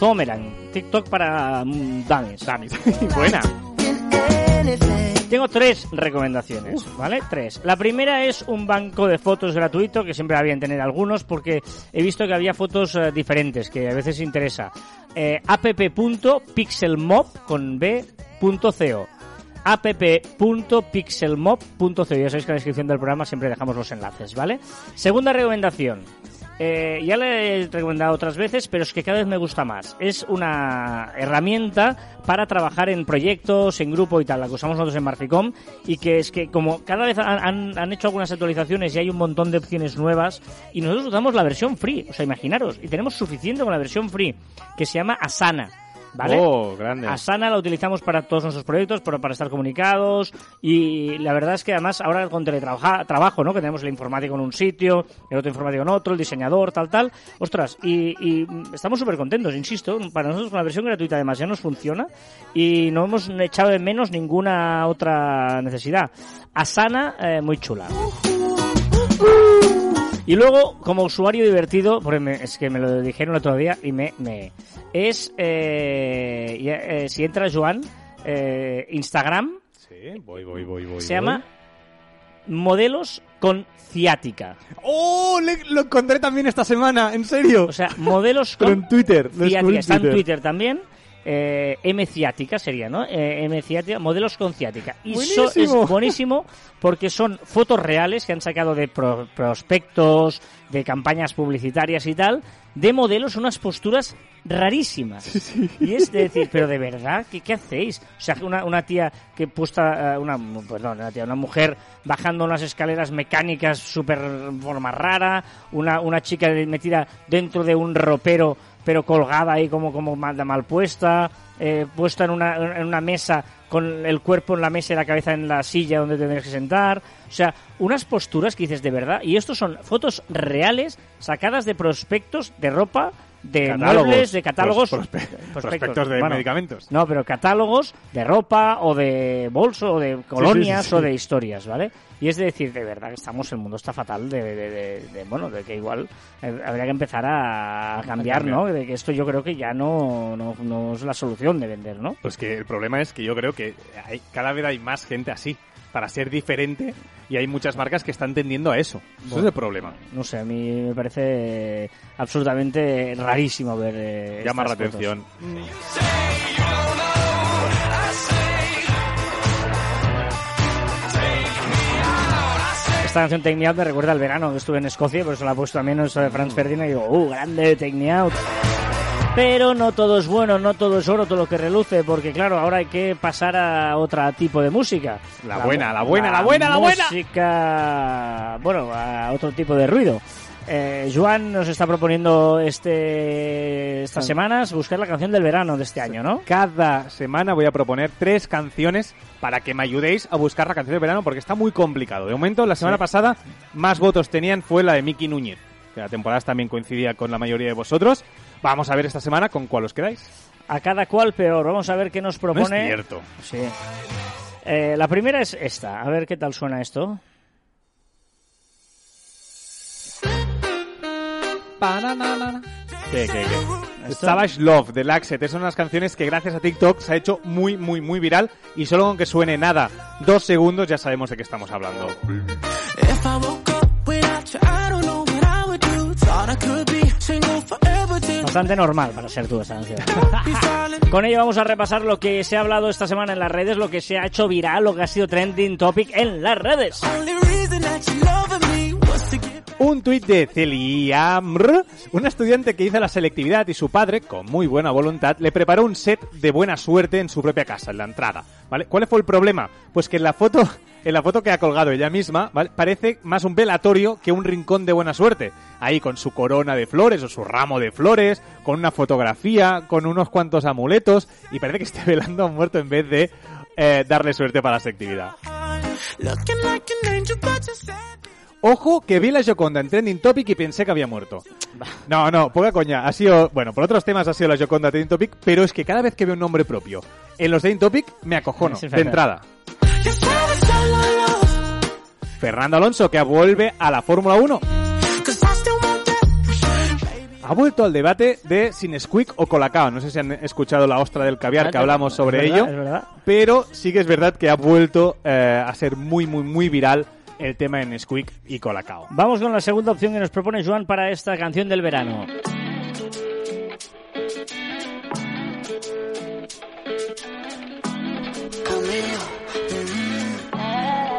Zomerang, TikTok para mm, dames. Damis. Buena. Tengo tres recomendaciones, ¿vale? Tres. La primera es un banco de fotos gratuito, que siempre va bien tener algunos, porque he visto que había fotos eh, diferentes, que a veces interesa. Eh, app.pixelmob con b.co app.pixelmob.co. Ya sabéis que en la descripción del programa siempre dejamos los enlaces, ¿vale? Segunda recomendación. Eh, ya le he recomendado otras veces, pero es que cada vez me gusta más. Es una herramienta para trabajar en proyectos, en grupo y tal, la que usamos nosotros en Marficom, y que es que como cada vez han, han- han hecho algunas actualizaciones y hay un montón de opciones nuevas, y nosotros usamos la versión free, o sea, imaginaros, y tenemos suficiente con la versión free, que se llama Asana. ¿Vale? Oh, grande. Asana la utilizamos para todos nuestros proyectos, para, para estar comunicados y la verdad es que además ahora con teletrabajo, trabajo, ¿no? Que tenemos el informático en un sitio, el otro informático en otro, el diseñador, tal, tal. Ostras, y, y estamos súper contentos, insisto. Para nosotros con la versión gratuita además ya nos funciona y no hemos echado de menos ninguna otra necesidad. Asana, eh, muy chula. Y luego, como usuario divertido, porque me- es que me lo dijeron el otro día y me... me es, eh, ya, eh, si entra Joan, eh, Instagram Sí, voy, voy, voy, voy. se llama Modelos con ciática. ¡Oh! le- lo encontré también esta semana, en serio. O sea, modelos Pero con en Twitter. ciática. Está en Twitter también. Eh, M ciática sería, ¿no? Eh, M ciática, modelos con ciática. Y so- Buenísimo. es buenísimo porque son fotos reales que han sacado de pro- prospectos, de campañas publicitarias y tal, de modelos, unas posturas rarísimas. Y es de decir, pero de verdad, ¿qué, qué hacéis? O sea, una, una tía que puesta, eh, una, perdón, una tía, una mujer bajando unas escaleras mecánicas súper forma rara, una, una chica metida dentro de un ropero pero colgada ahí como, como mal, mal puesta, eh, puesta en una, en una mesa con el cuerpo en la mesa y la cabeza en la silla donde tendrías que sentar. O sea, unas posturas que dices de verdad. Y estos son fotos reales sacadas de prospectos de ropa, de Catálogos. muebles, de catálogos. Pros- prospe- prospectos de medicamentos. No, pero catálogos de ropa o de bolso o de colonias sí, sí. o de historias, ¿vale? Y es de decir, de verdad que estamos, el mundo está fatal de, de- de- de- bueno, de que igual eh, habría que empezar a cambiar, ¿no? De que esto yo creo que ya no, no, no es la solución de vender, ¿no? Pues que el problema es que yo creo que hay, cada vez hay más gente así, para ser diferente, y hay muchas marcas que están tendiendo a eso. Eso es el problema. No sé, a mí me parece absolutamente rarísimo ver eh, Llama la fotos. atención. Esta canción Take Me Out me recuerda al verano que estuve en Escocia, por eso la he puesto también esa de Franz Ferdinand y digo, ¡uh, grande Take Me Out! Pero no todo es bueno, no todo es oro, todo lo que reluce, porque claro, ahora hay que pasar a otro tipo de música. La buena, la buena, la buena, la buena. Música, bueno, a otro tipo de ruido. Eh, Joan nos está proponiendo este estas semanas buscar la canción del verano de este año, ¿no? Cada semana voy a proponer tres canciones para que me ayudéis a buscar la canción de verano porque está muy complicado. De momento, la semana Sí. pasada, más votos tenían fue la de Miki Núñez, que la temporada también coincidía con la mayoría de vosotros. Vamos a ver esta semana con cuál os quedáis. A cada cual peor. Vamos a ver qué nos No es propone. cierto. Sí. Eh, la primera es esta. A ver qué tal suena esto. ¿Qué, qué. Savage Love de Laxet. Son unas canciones que gracias a TikTok se ha hecho muy, muy, muy viral y solo con que suene nada, dos segundos ya sabemos de qué estamos hablando. Bastante normal para ser tú esta canción. Con ello vamos a repasar lo que se ha hablado esta semana en las redes, lo que se ha hecho viral, lo que ha sido trending topic en las redes. Un tuit de Celiamr, una estudiante que hizo la selectividad y su padre, con muy buena voluntad, le preparó un set de buena suerte en su propia casa, en la entrada. ¿Vale? ¿Cuál fue el problema? Pues que en la foto, en la foto que ha colgado ella misma, ¿vale? parece más un velatorio que un rincón de buena suerte. Ahí con su corona de flores o su ramo de flores, con una fotografía, con unos cuantos amuletos, y parece que esté velando a un muerto en vez de eh, darle suerte para la selectividad. Ojo que vi la Joconda en Trending Topic y pensé que había muerto. No, no, poca coña. Ha sido, bueno, por otros temas ha sido la Joconda Trending Topic, pero es que cada vez que veo un nombre propio en los Trending Topic me acojono, de entrada. Fernando Alonso que vuelve a la Fórmula 1. Cause I still want that. ha vuelto al debate de sin Squeak o Colacao. No sé si han escuchado la ostra del caviar que hablamos sobre Es verdad, ello. es verdad. Pero sí que es verdad que ha vuelto eh, a ser muy, muy, muy viral el tema en Squeak y Colacao. Vamos con la segunda opción que nos propone Joan para esta canción del verano.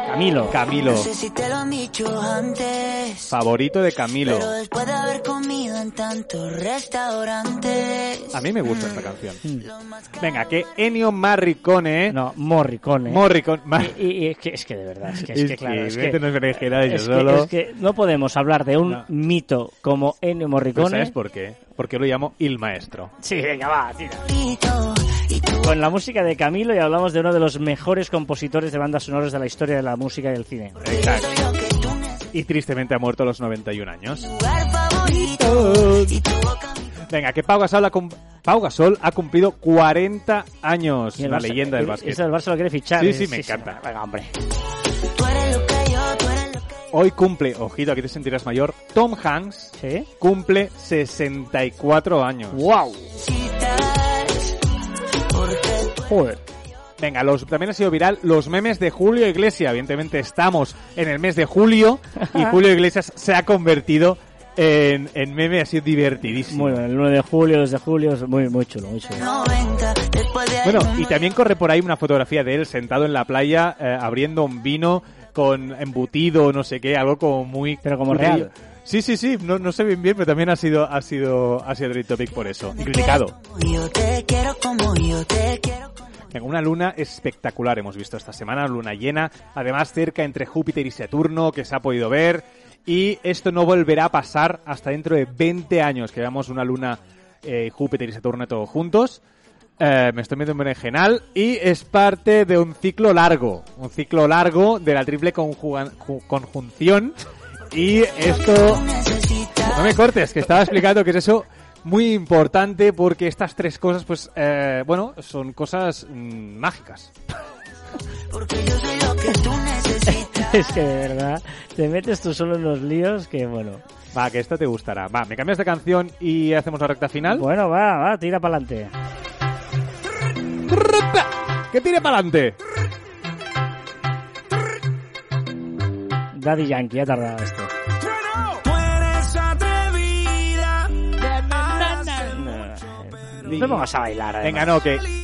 Camilo. Camilo, No sé si te lo han dicho antes. favorito de Camilo. Pero después de haber comido en tantos restaurantes. A mí me gusta esta canción. que Venga, que Ennio Morricone... No, Morricone. Morricone... Mar- Y, y es, que, es que de verdad, es que, es Es que, claro, es que, unos berenjenales yo es que- solo. es que no podemos hablar de un No. mito como Ennio Pues Morricone. ¿Sabes por qué? Porque lo llamo Il Maestro. Sí, venga, va, tira. Con la música de Camilo y hablamos de uno de los mejores compositores de bandas sonoras de la historia de la música y del cine. Exacto. Y tristemente ha muerto a los 91 años. Venga, que Pau Gasol ha, cum- Pau Gasol ha cumplido 40 años. Barça- leyenda del el- básquet. Este del Barça lo quiere fichar. Sí, sí, me encanta. Venga, hombre. Hoy cumple, ojito, aquí te sentirás mayor, Tom Hanks ¿Sí? cumple 64 años. ¡Wow! Joder. Venga, los, también ha sido viral los memes de Julio Iglesias. Evidentemente estamos en el mes de julio y Julio Iglesias se ha convertido en, en meme, ha sido divertidísimo. Muy bien, el 9 de julio, 2 de julio, es muy, muy chulo, muy chulo. 90. Después de Bueno, y también corre por ahí una fotografía de él sentado en la playa eh, abriendo un vino con embutido, no sé qué, algo como muy... Pero como real. Sí, sí, sí, no, no sé bien bien, pero también ha sido, ha sido, ha sido Trending topic por eso. Y criticado. Una luna espectacular hemos visto esta semana, luna llena, además cerca entre Júpiter y Saturno, que se ha podido ver, y esto no volverá a pasar hasta dentro de 20 años, que veamos una luna eh, Júpiter y Saturno todos juntos. Eh, me estoy metiendo en berenjenal y es parte de un ciclo largo, un ciclo largo de la triple conjunción y esto no me cortes, que estaba explicando que es eso muy importante porque estas tres cosas, pues, eh, bueno, son cosas mm, mágicas. Porque yo soy lo que tú necesitas. Es que de verdad, te metes tú solo en los líos que, bueno. Va, que esta te gustará. Va, me cambias de canción y hacemos la recta final. Bueno, va, va, tira para adelante. ¡Que tire para adelante! Daddy Yankee, ha tardado esto. No te pongas a bailar. además. Venga, no, que,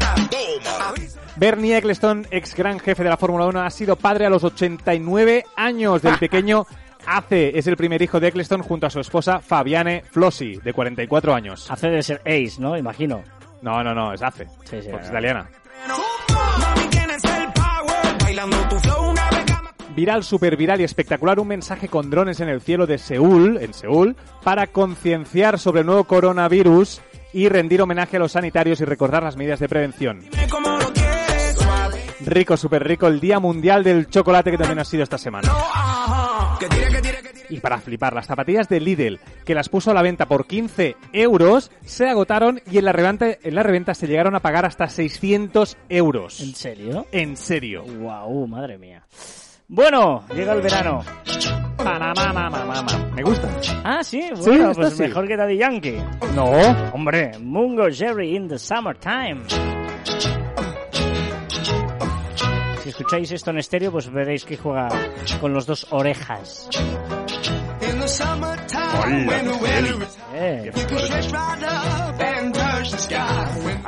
Bernie Eccleston, ex gran jefe de la Fórmula 1, ha sido padre a los 89 años del pequeñño Ace. Es el primer hijo de Eccleston junto a su esposa Fabiane Flossi, de 44 años. Hace de ser Ace, ¿no? Imagino. No, no, no, es Ace. Sí, sí, porque es italiana. Viral, super viral y espectacular un mensaje con drones en el cielo de Seúl, en Seúl, para concienciar sobre el nuevo coronavirus y rendir homenaje a los sanitarios y recordar las medidas de prevención. Rico, super rico, el Día Mundial del Chocolate que también ha sido esta semana. Y para flipar, las zapatillas de Lidl, que las puso a la venta por 15 euros, se agotaron y en la reventa, en la reventa se llegaron a pagar hasta 600 euros. ¿En serio? En serio. Guau, madre mía. Bueno, llega el verano. Me gusta. Ah, sí, bueno, pues sí. mejor que Daddy Yankee. No. Hombre, Mungo Jerry in the summertime. Si escucháis esto en estéreo, pues veréis que juega con los dos orejas.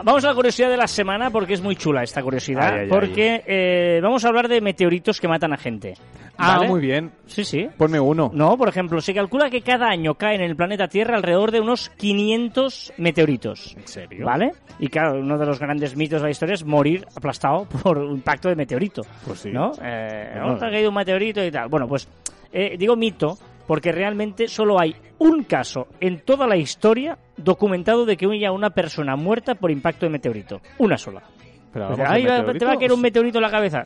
Vamos a la curiosidad de la semana porque es muy chula esta curiosidad. Ay, ay, ay. porque eh, vamos a hablar de meteoritos que matan a gente. Ah, ¿vale? muy bien. Sí, sí. Ponme uno. No, por ejemplo, se calcula que cada año caen en el planeta Tierra alrededor de unos 500 meteoritos. ¿En serio? ¿Vale? Y claro, uno de los grandes mitos de la historia es morir aplastado por un impacto de meteorito. Pues sí. ¿No? Eh, Bueno. "Oh, ha caído un meteorito y tal. Bueno, pues eh, digo mito porque realmente solo hay un caso en toda la historia documentado de que haya una persona muerta por impacto de meteorito. Una sola. Pero Dice, vamos, "Ay, ¿el va- te va a caer un meteorito en la cabeza.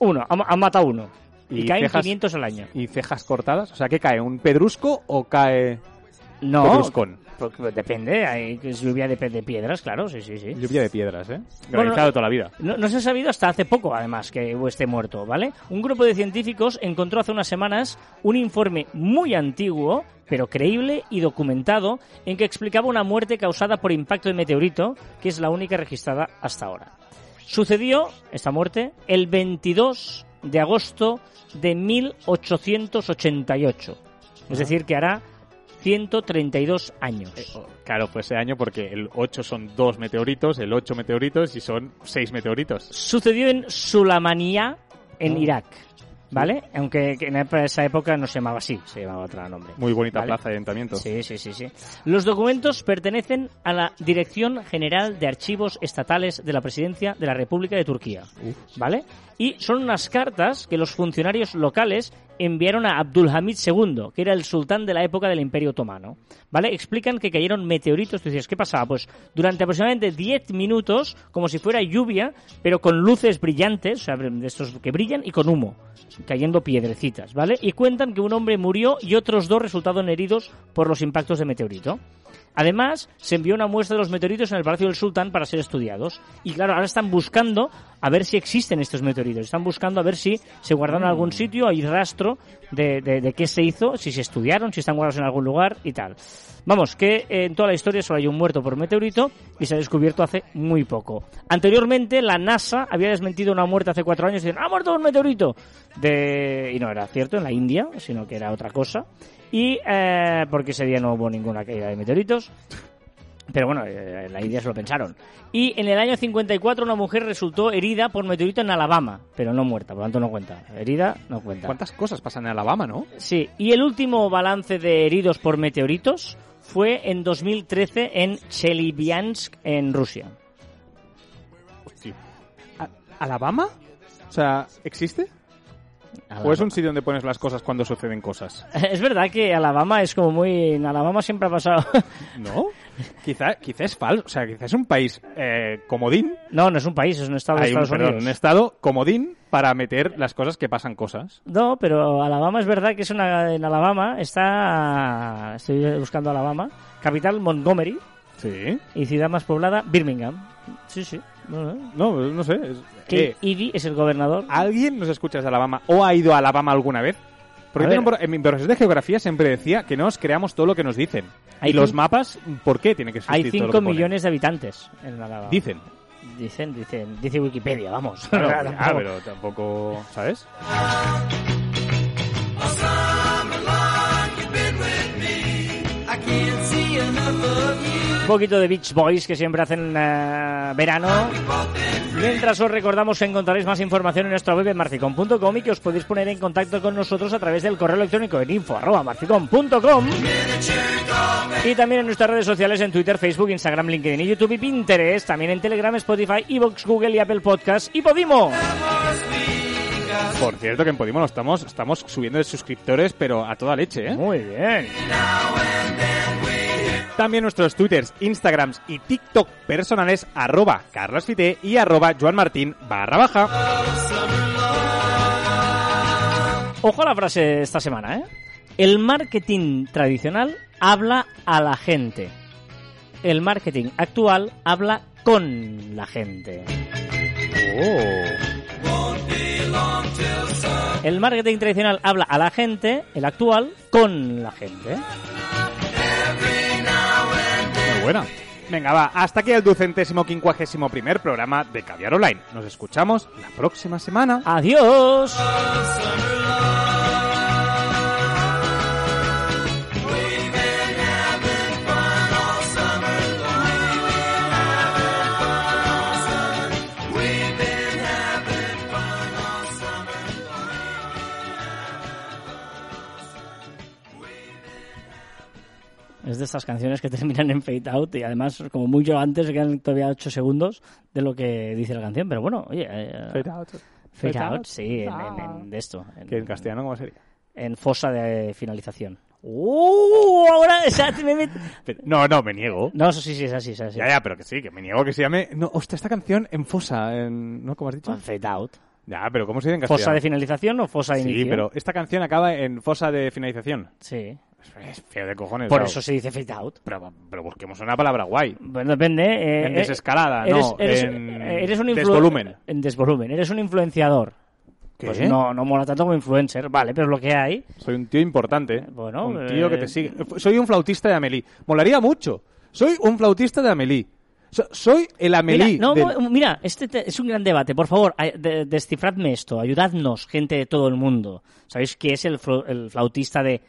Uno, han, han matado uno. Y, ¿Y caen cejas? 500 al año. ¿Y cejas cortadas? O sea, ¿qué cae? ¿Un pedrusco o cae No, pedruscón? Porque depende, hay lluvia de, de piedras, claro, sí, sí, sí. Lluvia de piedras, ¿eh? Bueno, toda la vida. No, no se ha sabido hasta hace poco, además, que esté muerto, ¿vale? Un grupo de científicos encontró hace unas semanas un informe muy antiguo, pero creíble y documentado, en que explicaba una muerte causada por impacto de meteorito, que es la única registrada hasta ahora. Sucedió, esta muerte, el 22 de agosto de 1888. Es decir, que hará 132 años. Claro, pues ese año porque el 8 son dos meteoritos, el 8 meteoritos y son 6 meteoritos. Sucedió en Sulamanía, en Ah. Irak. ¿Vale? Aunque que en esa época no se llamaba así, se llamaba otro nombre. Muy bonita Vale. plaza de ayuntamiento. Sí, sí, sí, sí. Los documentos pertenecen a la Dirección General de Archivos Estatales de la Presidencia de la República de Turquía. ¿Vale? Y son unas cartas que los funcionarios locales enviaron a Abdulhamid II, que era el sultán de la época del Imperio Otomano. ¿Vale? Explican que cayeron meteoritos. Tú dices, ¿qué pasaba? Pues durante aproximadamente 10 minutos, como si fuera lluvia, pero con luces brillantes, o sea, de estos que brillan, y con humo, cayendo piedrecitas, ¿vale? Y cuentan que un hombre murió y otros dos resultaron heridos por los impactos de meteorito. Además, se envió una muestra de los meteoritos en el Palacio del Sultán para ser estudiados. Y claro, ahora están buscando a ver si existen estos meteoritos. Están buscando a ver si se guardaron en algún sitio, hay rastro de, de- de qué se hizo, si se estudiaron, si están guardados en algún lugar y tal. Vamos, que eh, en toda la historia solo hay un muerto por meteorito y se ha descubierto hace muy poco. Anteriormente, la NASA había desmentido una muerte hace cuatro años y decían, ¡ha muerto un meteorito! De... Y no era cierto, en la India, sino que era otra cosa. Y eh, porque ese día no hubo ninguna caída de meteoritos. Pero bueno, eh, en la India se lo pensaron. Y en el año 54 una mujer resultó herida por meteorito en Alabama, pero no muerta, por lo tanto no cuenta. Herida no cuenta. ¿Cuántas cosas pasan en Alabama, no? Sí, y el último balance de heridos por meteoritos fue en 2013 en Chelyabinsk, en Rusia. Hostia. ¿A- ¿Alabama? O sea, ¿existe? ¿O es un sitio donde pones las cosas cuando suceden cosas? Es verdad que Alabama es como muy... En Alabama siempre ha pasado... ¿No? quizá, quizá es falso. O sea, quizá es un país eh, comodín. no, no es un país, es un estado de Hay un, Estados perdón, Unidos. un estado comodín para meter las cosas que pasan cosas. No, pero Alabama es verdad que es una... En Alabama está... Estoy buscando Alabama. Capital Montgomery Sí. y ciudad más poblada Birmingham. Sí, sí. No, no. No, sé. es- eh, Edie es el gobernador. ¿Alguien nos escucha desde Alabama o ha ido a Alabama alguna vez? Porque yo en mi profesor de geografía siempre decía que no nos creamos todo lo que nos dicen. Hay y los mapas, ¿por qué tiene que existir Hay todo lo 5 que ponen? millones de habitantes en Alabama. Dicen. Dicen, dicen, dice Wikipedia, vamos. Claro, ah, pero tampoco, ¿sabes? Poquito de Beach Boys que siempre hacen eh, verano. Mientras os recordamos que encontraréis más información en nuestra web en marficom.com y que os podéis poner en contacto con nosotros a través del correo electrónico en info.marficom.com y también en nuestras redes sociales en Twitter, Facebook, Instagram, LinkedIn y YouTube y Pinterest, también en Telegram, Spotify, Evox, Google y Apple Podcast y Podimo. Por cierto, que en Podimo lo estamos, estamos subiendo de suscriptores, pero a toda leche, ¿eh? Muy bien. También nuestros twitters, instagrams y tiktok personales, arroba carlasfite y arroba joanmartin barra baja. Ojo a la frase de esta semana, ¿eh? El marketing tradicional habla a la gente. El marketing actual habla con la gente. Oh. El marketing tradicional habla a la gente, el actual con la gente. Buena. Venga, va, hasta aquí el ducentésimo quincuagésimo primer programa de Caviar Online. Nos escuchamos la próxima semana. Adiós. Es de estas canciones que terminan en fade out y además, como mucho antes, se quedan todavía 8 segundos de lo que dice la canción. Pero bueno, oye. eh, Fade out. Fade Fade out, out. sí, en, Ah. en- en de esto. En, Que en castellano, ¿cómo sería? en fosa de finalización. ¡Uh! Ahora, o sea, me met- Pero- No, no, me niego. No, eso sí, sí, es así, es así. Ya, ya, pero que sí, que me niego que se llame... No, hostia, esta canción en fosa, en... ¿no? ¿Cómo has dicho? Fade out. Ya, pero ¿cómo se dice en ¿Fosa castellano? de finalización o fosa de Sí, inicio? pero esta canción acaba en fosa de finalización. Sí. Es feo de cojones. Por claro. eso se dice fade out. Pero, pero busquemos una palabra guay. Bueno, depende. eh, En eh, desescalada, eres, no, Eres, en eh, eres un desvolumen. En desvolumen. Eres un influenciador. ¿Qué? Pues no, no mola tanto como influencer. Vale, pero es lo que hay. Soy un tío importante. Bueno, un tío que eh, te sigue. Soy un flautista de Amelie. Molaría mucho. Soy un flautista de Amelie. So- soy el Amelie. Mira, no, del- mira, este te- es un gran debate. Por favor, de- descifradme esto. Ayudadnos, gente de todo el mundo. ¿Sabéis qué es el flautista de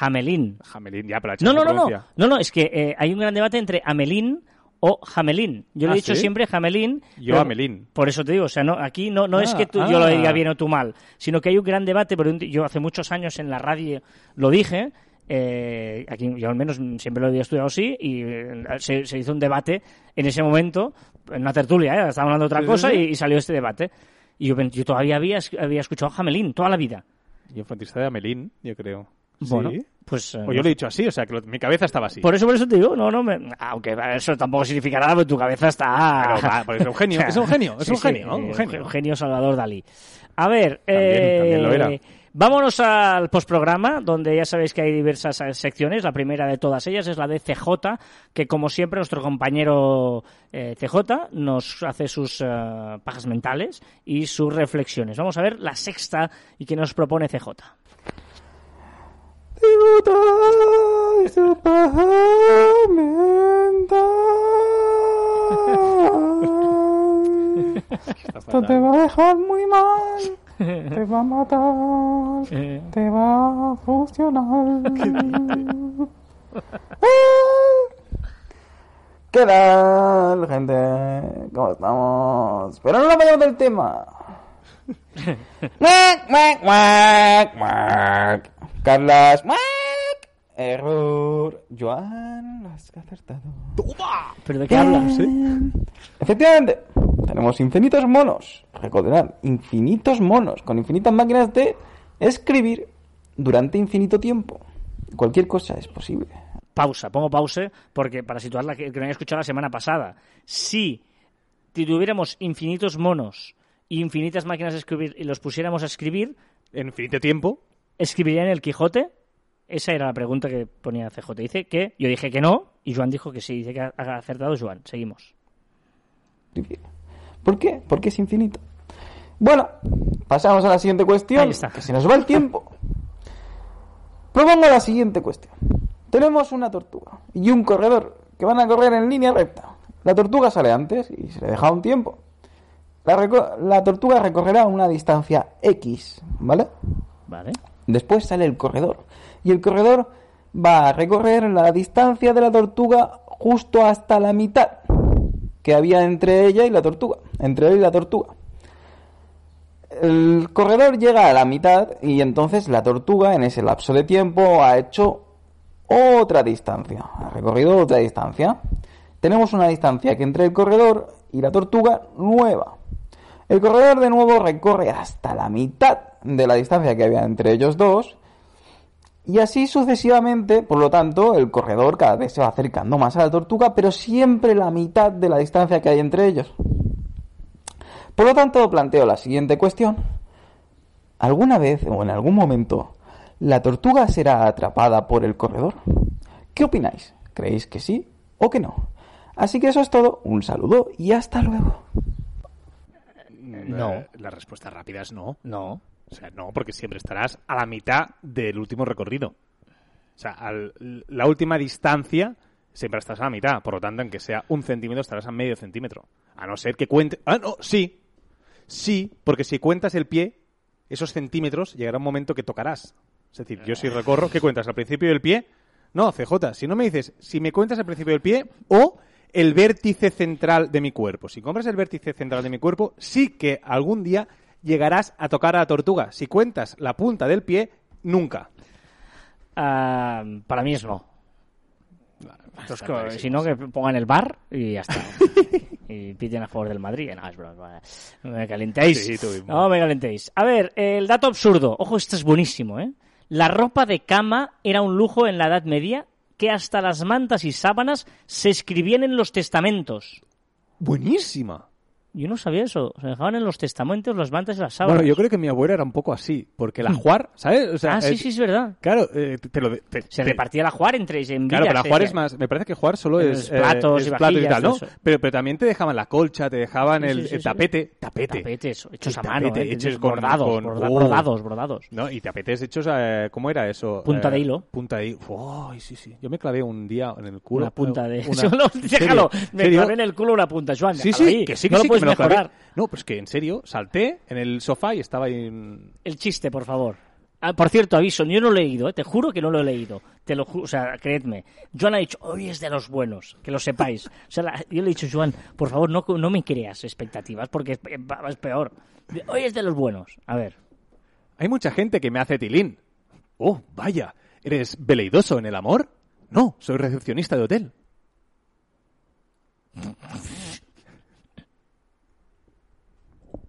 Hamelin? Jamelín, ya, pero la No, no, no, no. No, no, es que eh, hay un gran debate entre Amelín o Jamelín. Yo lo ¿Ah, he dicho sí? siempre Jamelín. Yo pero- Amelín. Por eso te digo, o sea, no, aquí no, no es Ah, que tú, yo lo ah. diga bien o tú mal, sino que hay un gran debate, pero yo hace muchos años en la radio lo dije, eh, aquí yo al menos siempre lo había estudiado así, y eh, se, se hizo un debate en ese momento, en una tertulia, ¿eh? estábamos hablando de otra Sí, cosa sí. Y, y salió este debate. Y yo, todavía había, había escuchado a Jamelín toda la vida. Yo flautista de Amelín, yo creo. Bueno, ¿Sí? pues... eh, O yo lo he dicho así, o sea, que lo- mi cabeza estaba así. Por eso, por eso te digo, no, no, me- aunque eso tampoco significa nada, porque tu cabeza está... Pero va, porque es un genio, es un genio, es un genio, un eh, genio. un genio Salvador Dalí. A ver, También, eh, también lo era. vámonos al postprograma, donde ya sabéis que hay diversas eh, secciones. La primera de todas ellas es la de CJ, que como siempre nuestro compañero eh, CJ nos hace sus eh, pajas mentales y sus reflexiones. Vamos a ver la sexta y que nos propone CJ. Esto te va a dejar muy mal, te va a matar, te va a funcionar. ¿Qué tal, gente? ¿Cómo estamos? Pero no lo vayamos del tema. Muac, muac, muac, muac. Carlas. Error. Joan, lo has acertado. ¿Pero de qué hablas? Efectivamente, tenemos infinitos monos. Recordad, infinitos monos con infinitas máquinas de escribir durante infinito tiempo. Cualquier cosa es posible. pausa, pongo pause porque para situarla que, que no haya escuchado la semana pasada. Si tuviéramos infinitos monos y infinitas máquinas de escribir y los pusiéramos a escribir, En infinito tiempo. ¿Escribirían el Quijote? Esa era la pregunta que ponía CJ. Dice que yo dije que no y Joan dijo que sí. Dice que ha acertado Joan. Seguimos. ¿Por qué? Porque es infinito. Bueno, pasamos a la siguiente cuestión. Que se nos va el tiempo. Propongo la siguiente cuestión. Tenemos una tortuga y un corredor que van a correr en línea recta. La tortuga sale antes y se le deja un tiempo. La, la tortuga recorrerá una distancia X, ¿vale? Vale. Después sale el corredor. Y el corredor va a recorrer la distancia de la tortuga justo hasta la mitad que había entre ella y la tortuga. Entre él y la tortuga. El corredor llega a la mitad y entonces la tortuga en ese lapso de tiempo ha hecho otra distancia. Ha recorrido otra distancia. Tenemos una distancia que entre el corredor y la tortuga nueva. El corredor de nuevo recorre hasta la mitad de la distancia que había entre ellos dos. Y así sucesivamente, por lo tanto, el corredor cada vez se va acercando más a la tortuga, pero siempre la mitad de la distancia que hay entre ellos. Por lo tanto, planteo la siguiente cuestión. ¿Alguna vez o en algún momento la tortuga será atrapada por el corredor? ¿Qué opináis? ¿Creéis que sí o que no? Así que eso es todo. Un saludo y hasta luego. No. Eh, La respuesta rápida es no. No. O sea, no, porque siempre estarás a la mitad del último recorrido. O sea, al- la última distancia siempre estás a la mitad. Por lo tanto, aunque sea un centímetro, estarás a medio centímetro. A no ser que cuente... Ah, no, sí. Sí, porque si cuentas el pie, esos centímetros llegará un momento que tocarás. Es decir, yo si recorro, ¿qué cuentas? ¿Al principio del pie? No, CJ, si no me dices, si me cuentas al principio del pie o el vértice central de mi cuerpo. Si compras el vértice central de mi cuerpo, sí que algún día llegarás a tocar a la tortuga. Si cuentas la punta del pie, nunca. Ah, para mí es no. Entonces, si no, que pongan el bar y ya está. y piden a favor del Madrid. No, es broma. No me calentéis. Sí, tú mismo. no me calentéis. A ver, el dato absurdo. Ojo, esto es buenísimo, ¿eh? La ropa de cama era un lujo en la Edad Media que hasta las mantas y sábanas se escribían en los testamentos. Buenísima. Yo no sabía eso. Se dejaban en los testamentos las mantas y las sábanas. Bueno, yo creo que mi abuela era un poco así, porque la juar, ¿sabes? O sea, ah, sí, eh, sí, es verdad. Claro, eh, te lo de- te- Se te- repartía la jugar entre en Claro, pero eh, juar es más. Me parece que juar solo Es platos es y platos vajillas, tal, ¿no? Pero, pero también te dejaban la colcha, te dejaban Sí, el, sí, tapete. Tapete. Tapetes hechos El a mano, tapete eh, hechos con- bordados, con- borda- oh. bordados, bordados. No, y tapetes hechos, eh, ¿cómo era eso? Punta Eh, de hilo. Punta de hilo. Ay, sí, sí. Yo me clavé un día en el culo. Una punta de... una- Solo, ¿En déjalo, me clavé en el culo una punta, Joan. Sí, sí, que sí, que sí, mejorar. No, pues que en serio, salté en el sofá y estaba ahí en... El chiste, por favor. Ah, por cierto, aviso, yo no lo he leído, ¿eh? te juro que no lo he leído. Te lo o sea, creedme. Joan ha dicho, hoy es de los buenos, que lo sepáis. O sea, la- yo le he dicho, Joan, por favor, no, no me creas expectativas, porque es, es peor. Hoy es de los buenos. A ver. Hay mucha gente que me hace tilín. Oh, vaya, ¿eres veleidoso en el amor? No, soy recepcionista de hotel.